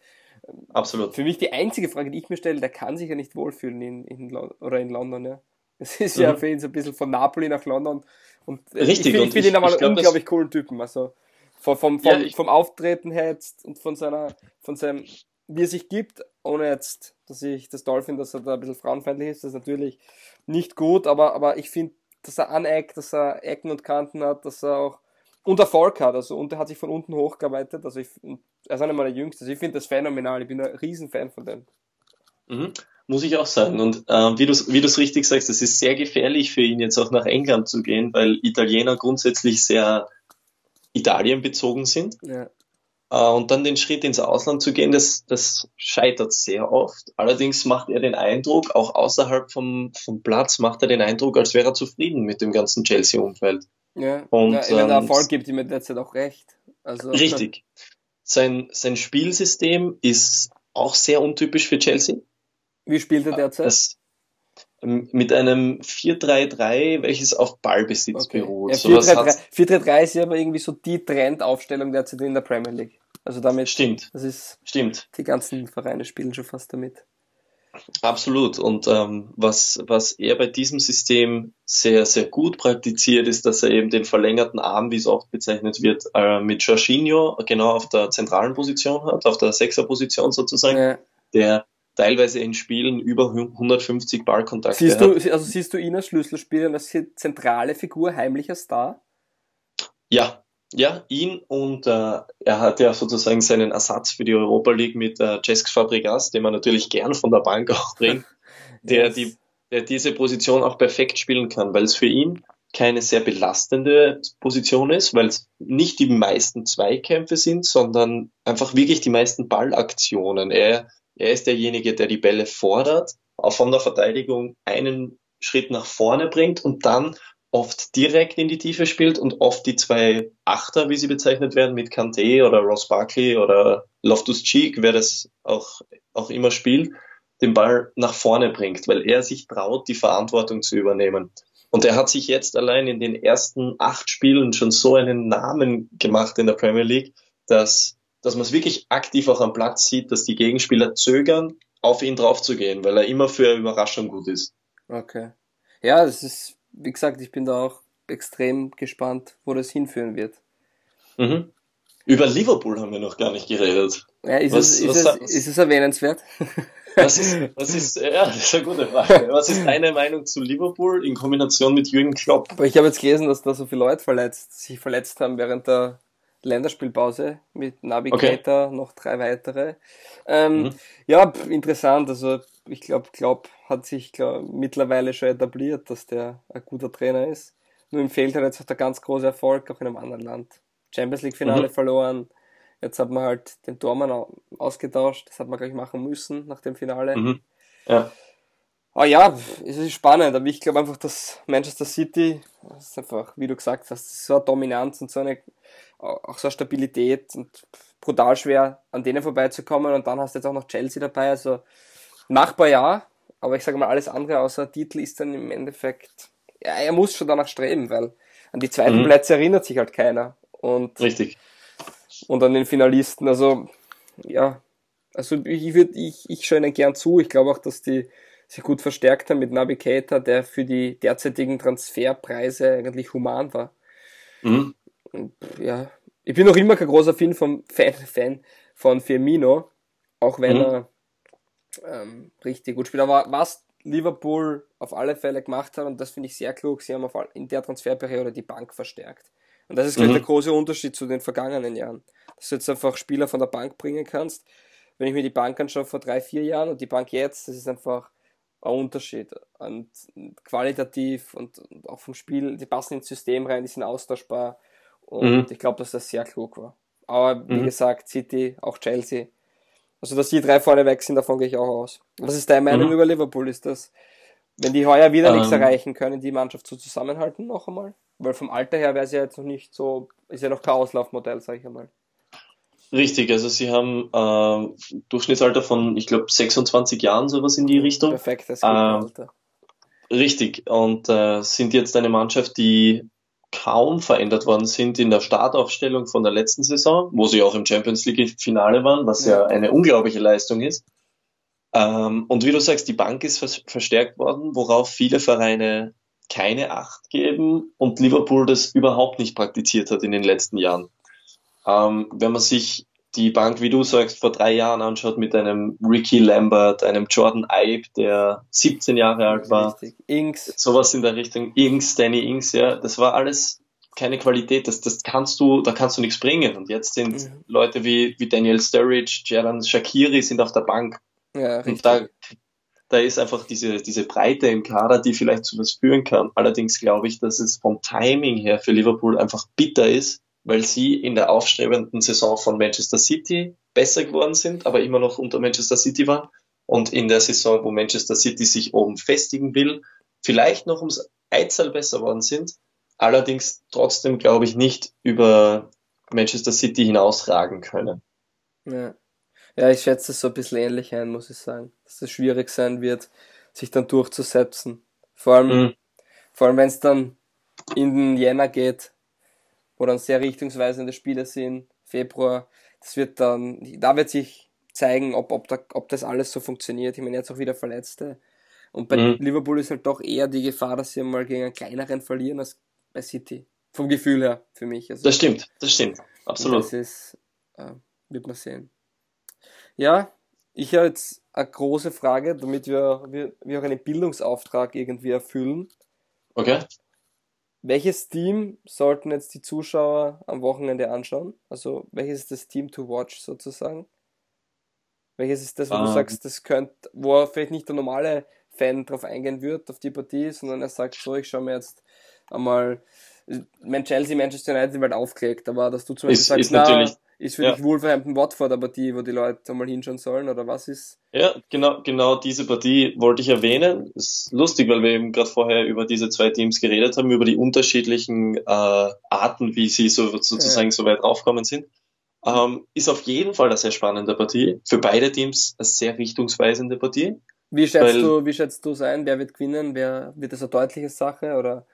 ähm, Absolut. Für mich die einzige Frage, die ich mir stelle, der kann sich ja nicht wohlfühlen in, in, oder in London, ja. Es ist mhm. ja für ihn so ein bisschen von Napoli nach London. Und Richtig, ich, ich finde ihn aber einen unglaublich coolen Typen. Also vom, vom, vom, ja, vom Auftreten her jetzt und von seiner, von seinem, wie er sich gibt, ohne jetzt, dass ich das toll finde, dass er da ein bisschen frauenfeindlich ist, das ist natürlich nicht gut, aber, aber ich finde, dass er aneckt, dass er Ecken und Kanten hat, dass er auch und Erfolg hat, also und er hat sich von unten hochgearbeitet, also ich, er ist einer meiner Jüngsten, also ich finde das phänomenal, ich bin ein Riesenfan von dem. Mhm. Muss ich auch sagen. Und äh, wie du wie es richtig sagst, es ist sehr gefährlich für ihn jetzt auch nach England zu gehen, weil Italiener grundsätzlich sehr Italien bezogen sind. Ja. Äh, und dann den Schritt ins Ausland zu gehen, das, das scheitert sehr oft. Allerdings macht er den Eindruck, auch außerhalb vom, vom Platz, macht er den Eindruck, als wäre er zufrieden mit dem ganzen Chelsea-Umfeld. Ja, und, ja, wenn der ähm, Erfolg gibt ihm derzeit auch recht. Also, richtig. Sein, sein Spielsystem ist auch sehr untypisch für Chelsea. Wie spielt er derzeit? Das, ähm, mit einem 4-3-3, welches auf Ballbesitz okay. beruht. Ja, 4-3-3 ist ja aber irgendwie so die Trendaufstellung derzeit in der Premier League. Also damit. Stimmt. Das ist. Stimmt. Die ganzen Vereine spielen schon fast damit. Absolut. Und ähm, was, was er bei diesem System sehr, sehr gut praktiziert, ist, dass er eben den verlängerten Arm, wie es oft bezeichnet wird, äh, mit Jorginho genau auf der zentralen Position hat, auf der Sechser-Position sozusagen, ja. der teilweise in Spielen über 150 Ballkontakte siehst hat. Du, also siehst du ihn als Schlüsselspieler, als zentrale Figur, heimlicher Star? Ja, ja, ihn und äh, er hat ja sozusagen seinen Ersatz für die Europa League mit äh, Cesc Fabregas, den man natürlich gern von der Bank auch bringt, der, yes. die, der diese Position auch perfekt spielen kann, weil es für ihn keine sehr belastende Position ist, weil es nicht die meisten Zweikämpfe sind, sondern einfach wirklich die meisten Ballaktionen. Er er ist derjenige, der die Bälle fordert, auch von der Verteidigung einen Schritt nach vorne bringt und dann oft direkt in die Tiefe spielt und oft die zwei Achter, wie sie bezeichnet werden, mit Kante oder Ross Barkley oder Loftus Cheek, wer das auch, auch immer spielt, den Ball nach vorne bringt, weil er sich traut, die Verantwortung zu übernehmen. Und er hat sich jetzt allein in den ersten acht Spielen schon so einen Namen gemacht in der Premier League, dass dass man es wirklich aktiv auch am Platz sieht, dass die Gegenspieler zögern, auf ihn draufzugehen, weil er immer für Überraschung gut ist. Okay. Ja, das ist, wie gesagt, ich bin da auch extrem gespannt, wo das hinführen wird. Mhm. Über Liverpool haben wir noch gar nicht geredet. Ja, ist, was, es, ist, es, ist es erwähnenswert? Was ist, was ist, ja, das ist eine gute Frage. Was ist deine Meinung zu Liverpool in Kombination mit Jürgen Klopp? Aber ich habe jetzt gelesen, dass da so viele Leute verletzt, sich verletzt haben während der Länderspielpause mit Navigator, okay. noch drei weitere. Ähm, mhm. Ja, interessant. Also ich glaube, Klopp hat sich glaub, mittlerweile schon etabliert, dass der ein guter Trainer ist. Nur ihm fehlt halt jetzt auch der ganz große Erfolg, auch in einem anderen Land. Champions League Finale mhm. verloren. Jetzt hat man halt den Tormann ausgetauscht. Das hat man gleich machen müssen nach dem Finale. Mhm. Ja. Aber ja, es ist spannend, aber ich glaube einfach, dass Manchester City, das ist einfach, wie du gesagt hast, so eine Dominanz und so eine auch so eine Stabilität und brutal schwer an denen vorbeizukommen. Und dann hast du jetzt auch noch Chelsea dabei. Also machbar ja, aber ich sage mal, alles andere außer Titel ist dann im Endeffekt, ja, er muss schon danach streben, weil an die zweiten mhm. Plätze erinnert sich halt keiner. Und, Richtig. Und an den Finalisten, also ja, also ich würde, ich, ich schaue ihnen gern zu. Ich glaube auch, dass die sich gut verstärkt haben mit Navigator, der für die derzeitigen Transferpreise eigentlich human war. Mhm ja, ich bin noch immer kein großer Fan, vom, Fan, Fan von Firmino, auch wenn mhm. er ähm, richtig gut spielt. Aber was Liverpool auf alle Fälle gemacht hat, und das finde ich sehr klug, sie haben auf, in der Transferperiode die Bank verstärkt. Und das ist mhm. der große Unterschied zu den vergangenen Jahren. Dass du jetzt einfach Spieler von der Bank bringen kannst. Wenn ich mir die Bank anschaue vor drei, vier Jahren und die Bank jetzt, das ist einfach ein Unterschied. Und qualitativ und, und auch vom Spiel, die passen ins System rein, die sind austauschbar. Und mhm. ich glaube, dass das sehr klug war. Aber wie mhm. gesagt, City, auch Chelsea. Also, dass die drei vorne weg sind, davon gehe ich auch aus. Was ist deine Meinung mhm. über Liverpool? Ist das, wenn die heuer wieder ähm, nichts erreichen können, die Mannschaft zu zusammenhalten noch einmal? Weil vom Alter her wäre sie ja jetzt noch nicht so, ist ja noch kein Auslaufmodell, sage ich einmal. Richtig, also sie haben äh, Durchschnittsalter von, ich glaube, 26 Jahren, sowas in die Richtung. Perfekt, das äh, Alter. Richtig, und äh, sind jetzt eine Mannschaft, die kaum verändert worden sind in der Startaufstellung von der letzten Saison, wo sie auch im Champions League-Finale waren, was ja. ja. eine unglaubliche Leistung ist. Ähm, und wie du sagst, die Bank ist verstärkt worden, worauf viele Vereine keine Acht geben und Liverpool das überhaupt nicht praktiziert hat in den letzten Jahren. Ähm, wenn man sich die Bank, wie du sagst, vor drei Jahren anschaut mit einem Ricky Lambert, einem Jordan Ibe, der 17 Jahre alt war. Richtig. Inks. Sowas in der Richtung. Inks, Danny Inks, ja. Das war alles keine Qualität. Das, das kannst du, da kannst du nichts bringen. Und jetzt sind mhm. Leute wie, wie Daniel Sturridge, Jaran Shakiri sind auf der Bank. Ja, richtig. Und da, da ist einfach diese, diese Breite im Kader, die vielleicht zu was führen kann. Allerdings glaube ich, dass es vom Timing her für Liverpool einfach bitter ist, weil sie in der aufstrebenden Saison von Manchester City besser geworden sind, aber immer noch unter Manchester City waren. Und in der Saison, wo Manchester City sich oben festigen will, vielleicht noch ums Eizahl besser worden sind, allerdings trotzdem, glaube ich, nicht über Manchester City hinausragen können. Ja. ja, ich schätze es so ein bisschen ähnlich ein, muss ich sagen, dass es schwierig sein wird, sich dann durchzusetzen. Vor allem, mhm. vor allem wenn es dann in den Jänner geht, wo dann sehr richtungsweisende Spiele sind, Februar, das wird dann, da wird sich zeigen, ob, ob, da, ob das alles so funktioniert. Ich meine, jetzt auch wieder Verletzte. Und bei mhm. Liverpool ist halt doch eher die Gefahr, dass sie mal gegen einen kleineren verlieren als bei City. Vom Gefühl her, für mich. Also, das stimmt, das stimmt. Absolut. Das ist, äh, wird man sehen. Ja, ich habe jetzt eine große Frage, damit wir, wir, wir auch einen Bildungsauftrag irgendwie erfüllen. Okay. Welches Team sollten jetzt die Zuschauer am Wochenende anschauen? Also welches ist das Team to watch sozusagen? Welches ist das, wo um. du ähm. sagst, das könnte, wo vielleicht nicht der normale Fan drauf eingehen wird, auf die Partie, sondern er sagt, so, ich schaue mir jetzt einmal mein Chelsea, Manchester United wird aufgelegt, aber dass du zum Beispiel ist, sagst, ist na, ist für ja. dich Wolverhampton Watford eine Partie, wo die Leute einmal hinschauen sollen oder was ist? Ja, genau, genau diese Partie wollte ich erwähnen. Ist lustig, weil wir eben gerade vorher über diese zwei Teams geredet haben, über die unterschiedlichen äh, Arten, wie sie so, sozusagen ja. so weit aufkommen sind. Ähm, ist auf jeden Fall eine sehr spannende Partie. Für beide Teams eine sehr richtungsweisende Partie. Wie schätzt weil, du, wie schätzt du es ein? Wer wird gewinnen? Wer, wird das eine deutliche Sache oder?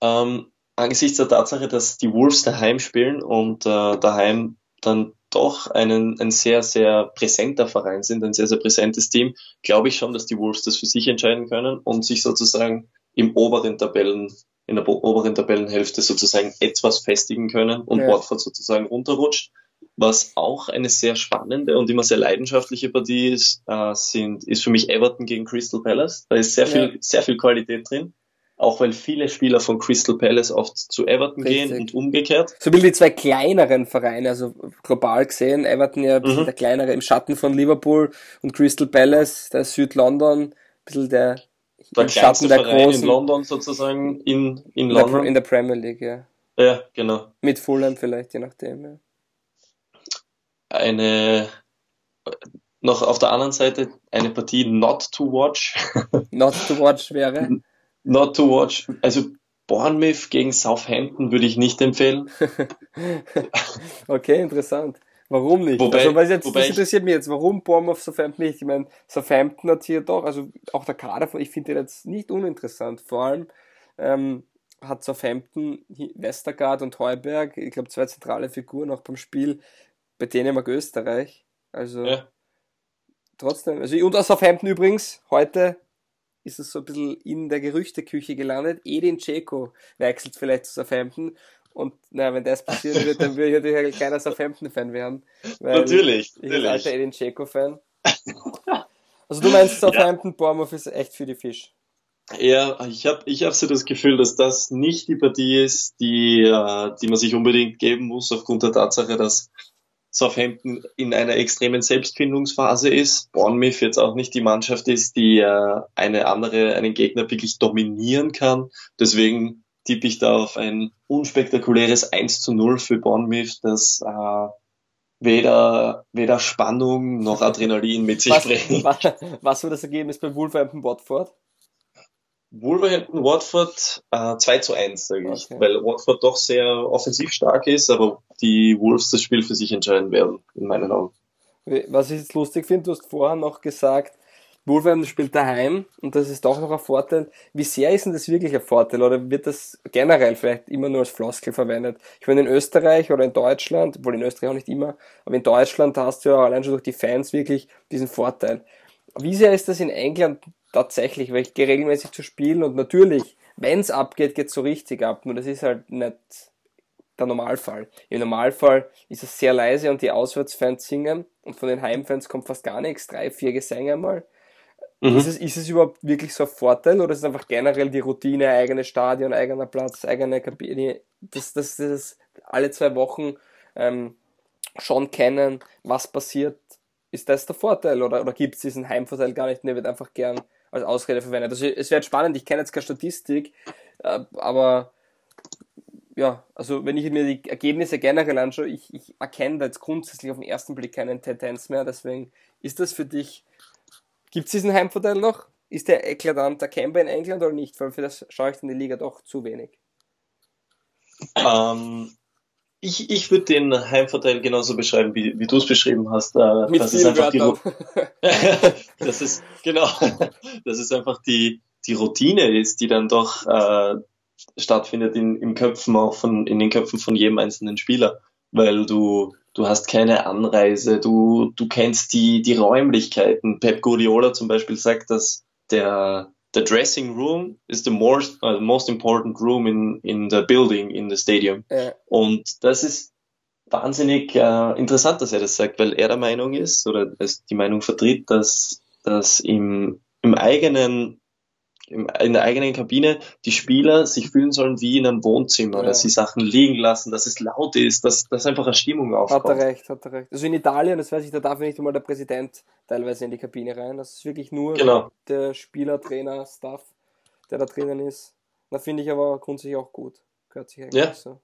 Ähm, angesichts der Tatsache, dass die Wolves daheim spielen und äh, daheim dann doch einen, ein sehr, sehr präsenter Verein sind, ein sehr, sehr präsentes Team, glaube ich schon, dass die Wolves das für sich entscheiden können und sich sozusagen im oberen Tabellen, in der oberen Tabellenhälfte sozusagen etwas festigen können und ja. Watford sozusagen runterrutscht. Was auch eine sehr spannende und immer sehr leidenschaftliche Partie ist, äh, sind, ist für mich Everton gegen Crystal Palace. Da ist sehr viel, sehr viel Qualität drin auch weil viele Spieler von Crystal Palace oft zu Everton Richtig. gehen und umgekehrt. So wie die zwei kleineren Vereine, also global gesehen, Everton ja ein bisschen mhm. der kleinere im Schatten von Liverpool und Crystal Palace, der Südlondon, ein bisschen der, der Schatten der Verein großen. in London sozusagen, in, in London. In der, in der Premier League, ja. Ja, genau. Mit Fulham vielleicht, je nachdem, ja. Eine, noch auf der anderen Seite eine Partie not to watch. Not to watch wäre? not to watch. Also Bournemouth gegen Southampton würde ich nicht empfehlen. okay, interessant. Warum nicht? Wobei, also, was jetzt, wobei das interessiert mich jetzt, warum Bournemouth Southampton nicht? Ich meine, Southampton hat hier doch, also auch der Kader, ich finde den jetzt nicht uninteressant. Vor allem ähm, hat Southampton Westergaard und Heuberg, ich glaube zwei zentrale Figuren auch beim Spiel bei Dänemark Österreich. Also ja. trotzdem, also und aus Southampton übrigens heute ist es so ein bisschen in der Gerüchteküche gelandet. Edin Dzeko wechselt vielleicht zu Southampton. Und na, wenn das passieren wird, dann würde ich natürlich ein kleiner Southampton-Fan werden. natürlich. Ich bin alter Edin Dzeko-Fan. Also du meinst, Southampton, ja. Bournemouth ist echt für die Fisch. Ja, ich habe ich hab so das Gefühl, dass das nicht die Partie ist, die, äh, die man sich unbedingt geben muss, aufgrund der Tatsache, dass Southampton in einer extremen Selbstfindungsphase ist. Bournemouth jetzt auch nicht die Mannschaft ist, die äh, eine andere, einen Gegner wirklich dominieren kann. Deswegen tippe ich da auf ein unspektakuläres 1 zu 0 für Bournemouth, das äh, weder, weder Spannung noch Adrenalin mit sich Was, bringt. was, was war das Ergebnis bei Wolverhampton Watford? Wolverhampton Watford äh, 2 zu 1, sage ich, Okay. weil Watford doch sehr offensiv stark ist, aber die Wolves das Spiel für sich entscheiden werden, in meinen Augen. Was ich jetzt lustig finde, du hast vorher noch gesagt, Wolverhampton spielt daheim und das ist doch noch ein Vorteil. Wie sehr ist denn das wirklich ein Vorteil oder wird das generell vielleicht immer nur als Floskel verwendet? Ich meine, in Österreich oder in Deutschland, obwohl in Österreich auch nicht immer, aber in Deutschland hast du ja allein schon durch die Fans wirklich diesen Vorteil. Wie sehr ist das in England tatsächlich? Weil ich gehe regelmäßig zu spielen und natürlich, wenn es abgeht, geht es so richtig ab. Nur das ist halt nicht der Normalfall. Im Normalfall ist es sehr leise und die Auswärtsfans singen und von den Heimfans kommt fast gar nichts, drei, vier Gesänge mal. Mhm. Ist, es, ist es überhaupt wirklich so ein Vorteil oder ist es einfach generell die Routine, eigenes Stadion, eigener Platz, eigene Kabine, dass das, das alle zwei Wochen ähm, schon kennen, was passiert? Ist das der Vorteil oder, oder gibt es diesen Heimvorteil gar nicht der wird einfach gern als Ausrede verwendet? Also es wäre spannend, ich kenne jetzt keine Statistik, äh, aber ja, also wenn ich mir die Ergebnisse generell anschaue, ich, ich erkenne da jetzt grundsätzlich auf den ersten Blick keine Tendenz mehr, deswegen ist das für dich, gibt es diesen Heimvorteil noch? Ist der eklatant erkennbar in England oder nicht? Weil für das schaue ich in die Liga doch zu wenig. Ähm, ich ich würde den Heimvorteil genauso beschreiben, wie, wie du es beschrieben hast. Äh, Mit das ist einfach die, Wörtern. Ru- das ist genau, das ist einfach die die Routine ist, die dann doch äh, stattfindet in, im Köpfen auch von in den Köpfen von jedem einzelnen Spieler, weil du du hast keine Anreise, du du kennst die die Räumlichkeiten. Pep Guardiola zum Beispiel sagt, dass der the dressing room is the most uh, most important room in in the building in the stadium. Ja, Und das ist wahnsinnig äh, interessant, dass er das sagt, weil er der Meinung ist oder es die Meinung vertritt, dass, dass im, im eigenen in der eigenen Kabine die Spieler sich fühlen sollen wie in einem Wohnzimmer, Ja. dass sie Sachen liegen lassen, dass es laut ist, dass, dass einfach eine Stimmung hat er aufkommt. recht, hat er recht. Also in Italien, das weiß ich, da darf nicht einmal der Präsident teilweise in die Kabine rein. Das ist wirklich nur Genau. der Spieler, Trainer, Staff, der da drinnen ist. Da finde ich aber grundsätzlich auch gut. Gehört sich eigentlich Ja. so.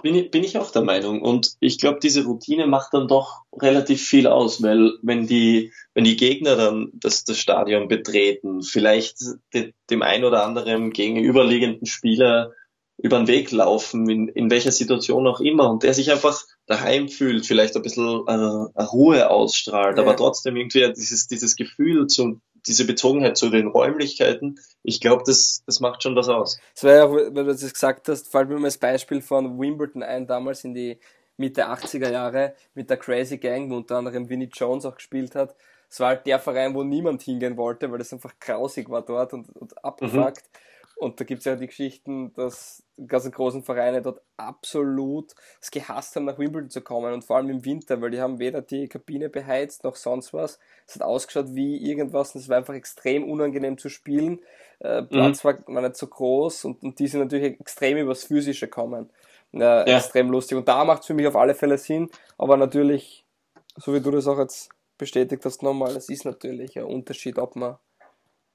Bin ich, bin ich auch der Meinung. Und ich glaube, diese Routine macht dann doch relativ viel aus, weil wenn die, wenn die Gegner dann das, das Stadion betreten, vielleicht de, dem ein oder anderen gegenüberliegenden Spieler über den Weg laufen, in, in welcher Situation auch immer, und der sich einfach daheim fühlt, vielleicht ein bisschen äh, Ruhe ausstrahlt, Ja. aber trotzdem irgendwie dieses, dieses Gefühl, zu, diese Bezogenheit zu den Räumlichkeiten, ich glaube, das, das macht schon was aus. Es war ja auch, weil du das gesagt hast, fällt mir mal das Beispiel von Wimbledon ein, damals in die Mitte 80er Jahre mit der Crazy Gang, wo unter anderem Vinnie Jones auch gespielt hat. Es war halt der Verein, wo niemand hingehen wollte, weil das einfach grausig war dort und, und abgefuckt. Und da gibt's ja die Geschichten, dass die ganzen großen Vereine dort absolut es gehasst haben, nach Wimbledon zu kommen und vor allem im Winter, weil die haben weder die Kabine beheizt noch sonst was. Es hat ausgeschaut wie irgendwas und es war einfach extrem unangenehm zu spielen. Äh, Platz war, war nicht so groß und, und die sind natürlich extrem übers Physische kommen. Äh, Ja. Extrem lustig. Und da macht es für mich auf alle Fälle Sinn, aber natürlich, so wie du das auch jetzt bestätigt hast nochmal, es ist natürlich ein Unterschied, ob man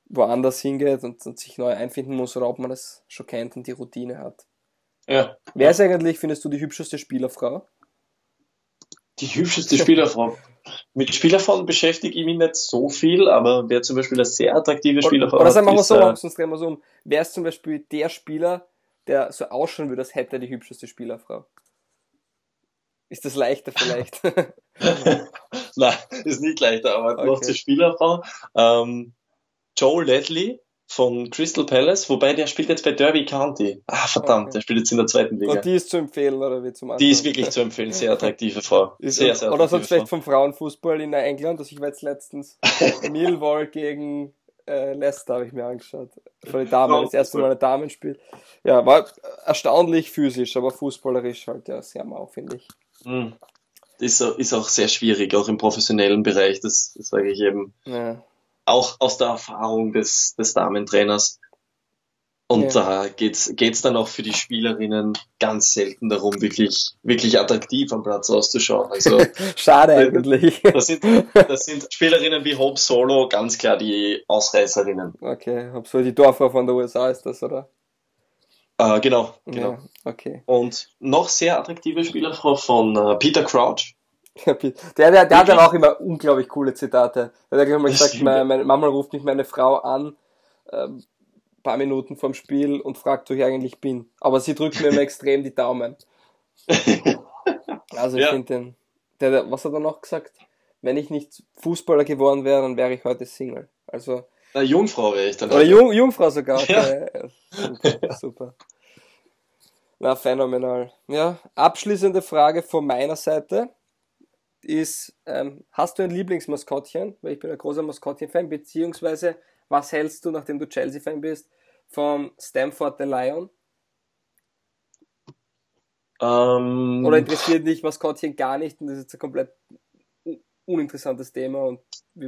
woanders hingeht und, und sich neu einfinden muss oder ob man das schon kennt und die Routine hat. Ja. Wer ist eigentlich, findest du, die hübscheste Spielerfrau? Die hübscheste Spielerfrau. Mit Spielerfrauen beschäftige ich mich nicht so viel, aber wer zum Beispiel eine sehr attraktive Spielerfrau Oder sagen wir mal ist, so, äh, sonst drehen wir so um. Wer ist zum Beispiel der Spieler, der so ausschauen würde, als hätte er die hübscheste Spielerfrau? Ist das leichter vielleicht? Nein, ist nicht leichter, aber Okay. noch zur Spielerfrau. Ähm, Joe Ledley von Crystal Palace, wobei der spielt jetzt bei Derby County. Ah, verdammt, Okay. der spielt jetzt in der zweiten Liga. Und die ist zu empfehlen, oder wie zum Die anderen? ist wirklich zu empfehlen, sehr attraktive Frau. Ist, Sehr, sehr oder sonst vielleicht Frau. vom Frauenfußball in England. Also ich war jetzt letztens Millwall gegen äh, Leicester habe ich mir angeschaut. Von den Damen, das erste Mal ein Damenspiel. Ja, war erstaunlich physisch, aber fußballerisch halt ja sehr mau, finde ich. Hm. Ist, auch- ist auch sehr schwierig, auch im professionellen Bereich, das, das sage ich eben. Ja. Auch aus der Erfahrung des, des Damentrainers. Und Ja. da geht's geht's dann auch für die Spielerinnen ganz selten darum, wirklich, wirklich attraktiv am Platz auszuschauen. Also Schade eigentlich. das sind, das sind Spielerinnen wie Hope Solo ganz klar die Ausreißerinnen. Okay, hab so die Dorfer von der USA ist das, oder? Äh, genau, genau. Ja, okay. Und noch sehr attraktive Spielerfrau von äh, Peter Crouch. Der, der, der hat aber auch immer unglaublich coole Zitate. Der hat mal gesagt, meine, meine Mama ruft mich meine Frau an, ähm, paar Minuten vorm Spiel und fragt, wo ich eigentlich bin. Aber sie drückt mir immer extrem die Daumen. Also ich Ja. finde den, der, der, was hat er noch gesagt? Wenn ich nicht Fußballer geworden wäre, dann wäre ich heute Single. Also, Na, Jungfrau wäre ich dann. oder Jung, Jungfrau sogar. Ja. Okay. Super, super. Na, phänomenal. Ja, abschließende Frage von meiner Seite ist, ähm, hast du ein Lieblingsmaskottchen? Weil ich bin ein großer Maskottchen-Fan, beziehungsweise was hältst du, nachdem du Chelsea-Fan bist, vom Stamford the Lion? Ähm, Oder interessiert dich Maskottchen gar nicht und das ist jetzt ein komplett un- uninteressantes Thema?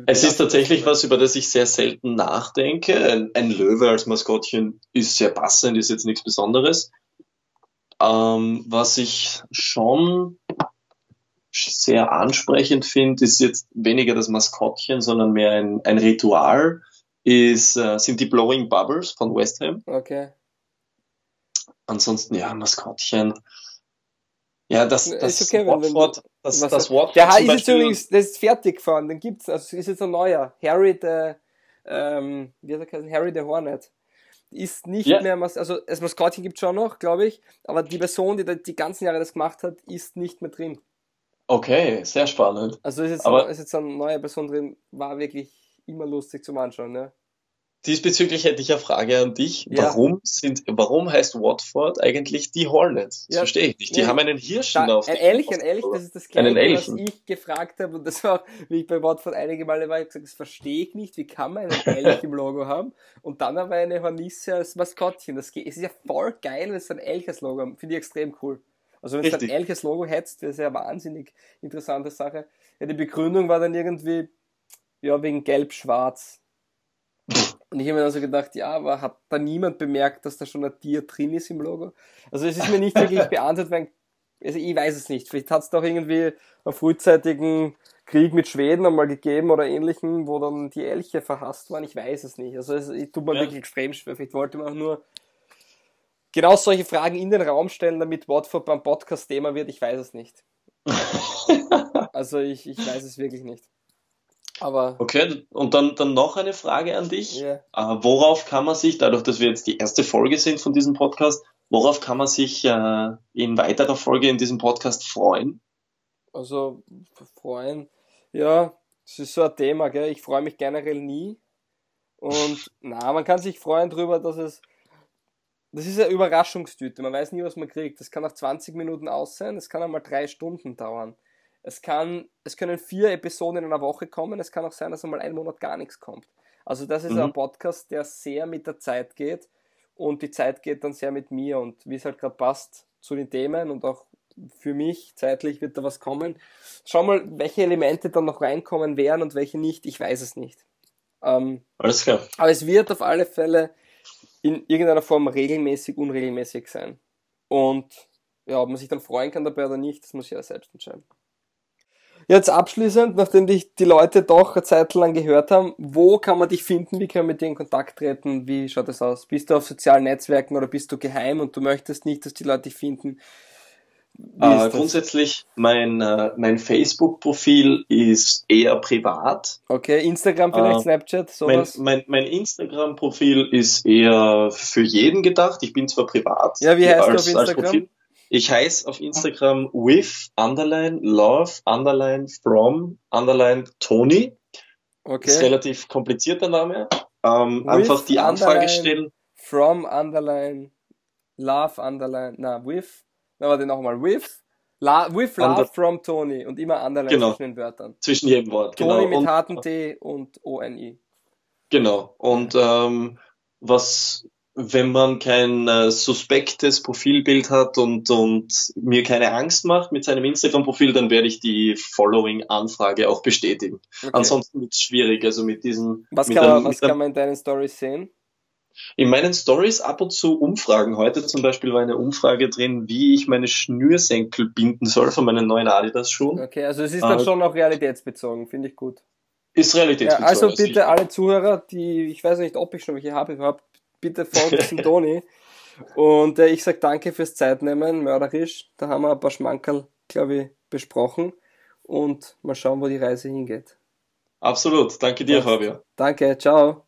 Es ist tatsächlich was, über das ich sehr selten nachdenke. Ein, ein Löwe als Maskottchen ist sehr passend, ist jetzt nichts Besonderes. Ähm, was ich schon sehr ansprechend finde, ist jetzt weniger das Maskottchen, sondern mehr ein, ein Ritual, ist, äh, sind die Blowing Bubbles von West Ham. Okay. Ansonsten, ja, Maskottchen. Ja, das, Ist das okay, wenn du- Watford, das, Was- das Watford Der ist jetzt übrigens, der ist fertig gefahren, den gibt's, also ist jetzt ein neuer. Harry der, ähm, wie hat er geheißen? Harry the Hornet. Ist nicht Ja. mehr, also das Maskottchen gibt's schon noch, glaube ich, aber die Person, die die ganzen Jahre das gemacht hat, ist nicht mehr drin. Okay, sehr spannend. Also ist jetzt, Aber- ist jetzt eine neue Person drin, war wirklich immer lustig zum Anschauen, ne? Diesbezüglich hätte ich eine Frage an dich. Ja. Warum sind, warum heißt Watford eigentlich die Hornets? Das Ja. verstehe ich nicht. Die Ja. haben einen Hirschen Da, auf ein Elch, ein Elch, das ist das Gleiche, was ich gefragt habe. Und das war wie ich bei Watford einige Male war, ich gesagt, das verstehe ich nicht. Wie kann man einen Elch im Logo haben? Und dann aber eine Hornisse als Maskottchen. Das geht, es ist ja voll geil, wenn es ein Elch als Logo haben. Finde ich extrem cool. Also wenn es ein als Logo hättest, wäre es ja eine wahnsinnig interessante Sache. Ja, die Begründung war dann irgendwie, ja, wegen gelb-schwarz. Und ich habe mir dann so gedacht, ja, aber hat da niemand bemerkt, dass da schon ein Tier drin ist im Logo? Also es ist mir nicht wirklich beantwortet, weil, also ich weiß es nicht. Vielleicht hat es doch irgendwie einen frühzeitigen Krieg mit Schweden einmal gegeben oder ähnlichen, wo dann die Elche verhasst waren. Ich weiß es nicht. Also es ich tut mir Ja. wirklich extrem schwer. Vielleicht wollte man auch nur genau solche Fragen in den Raum stellen, damit Watford beim Podcast Thema wird. Ich weiß es nicht. Also ich, ich weiß es wirklich nicht. Aber Okay, und dann, dann noch eine Frage an dich. ja. Äh, worauf kann man sich, dadurch, dass wir jetzt die erste Folge sind von diesem Podcast, worauf kann man sich äh, in weiterer Folge in diesem Podcast freuen? Also freuen, ja, das ist so ein Thema, gell? Ich freue mich generell nie. Und na, man kann sich freuen drüber, dass es. Das ist eine Überraschungstüte. Man weiß nie, was man kriegt. Das kann nach 20 Minuten aus sein, es kann einmal drei Stunden dauern. Es kann, es können vier Episoden in einer Woche kommen, es kann auch sein, dass einmal einen Monat gar nichts kommt. Also das ist Mhm. ein Podcast, der sehr mit der Zeit geht und die Zeit geht dann sehr mit mir und wie es halt gerade passt zu den Themen und auch für mich zeitlich wird da was kommen. Schau mal, welche Elemente dann noch reinkommen werden und welche nicht, ich weiß es nicht. Ähm, Alles klar. aber es wird auf alle Fälle in irgendeiner Form regelmäßig, unregelmäßig sein. Und ja, ob man sich dann freuen kann dabei oder nicht, das muss jeder selbst entscheiden. Jetzt abschließend, nachdem dich die Leute doch eine Zeit lang gehört haben, wo kann man dich finden? Wie kann man mit dir in Kontakt treten? Wie schaut das aus? Bist du auf sozialen Netzwerken oder bist du geheim und du möchtest nicht, dass die Leute dich finden? Äh, ist grundsätzlich, mein, äh, mein Facebook-Profil ist eher privat. Okay, Instagram vielleicht, Äh, Snapchat, Mein, sowas? mein, mein Instagram-Profil ist eher für jeden gedacht. Ich bin zwar privat. Ja, wie heißt du als, auf als Instagram? Ich heiße auf Instagram with underline love underline from underline Tony. Ist okay. relativ komplizierter Name. Ähm, einfach die Anfrage stellen. From, underline, love, underline, na, with, na, warte nochmal, with, la, with love Under- from Tony und immer underline Genau. zwischen den Wörtern. Zwischen jedem Wort, genau. Tony mit Und- harten T und O-N-I. Genau. Und ähm, was, wenn man kein äh, suspektes Profilbild hat und, und mir keine Angst macht mit seinem Instagram-Profil, dann werde ich die Following-Anfrage auch bestätigen. Okay. Ansonsten wird es schwierig. Also mit diesen. was kann, man, was kann man in deinen Stories sehen? In meinen Stories ab und zu Umfragen. Heute zum Beispiel war eine Umfrage drin, wie ich meine Schnürsenkel binden soll von meinen neuen Adidas-Schuhen. Okay, also es ist dann äh, schon auch realitätsbezogen, finde ich gut. Ist realitätsbezogen. Ja, also bitte alle Zuhörer, die, ich weiß nicht, ob ich schon welche habe überhaupt, bitte folgt dem Toni. Und äh, ich sag danke fürs Zeitnehmen, mörderisch. Da haben wir ein paar Schmankerl, glaube ich, besprochen. Und mal schauen, wo die Reise hingeht. Absolut. Danke dir, Fabio. Danke, ciao.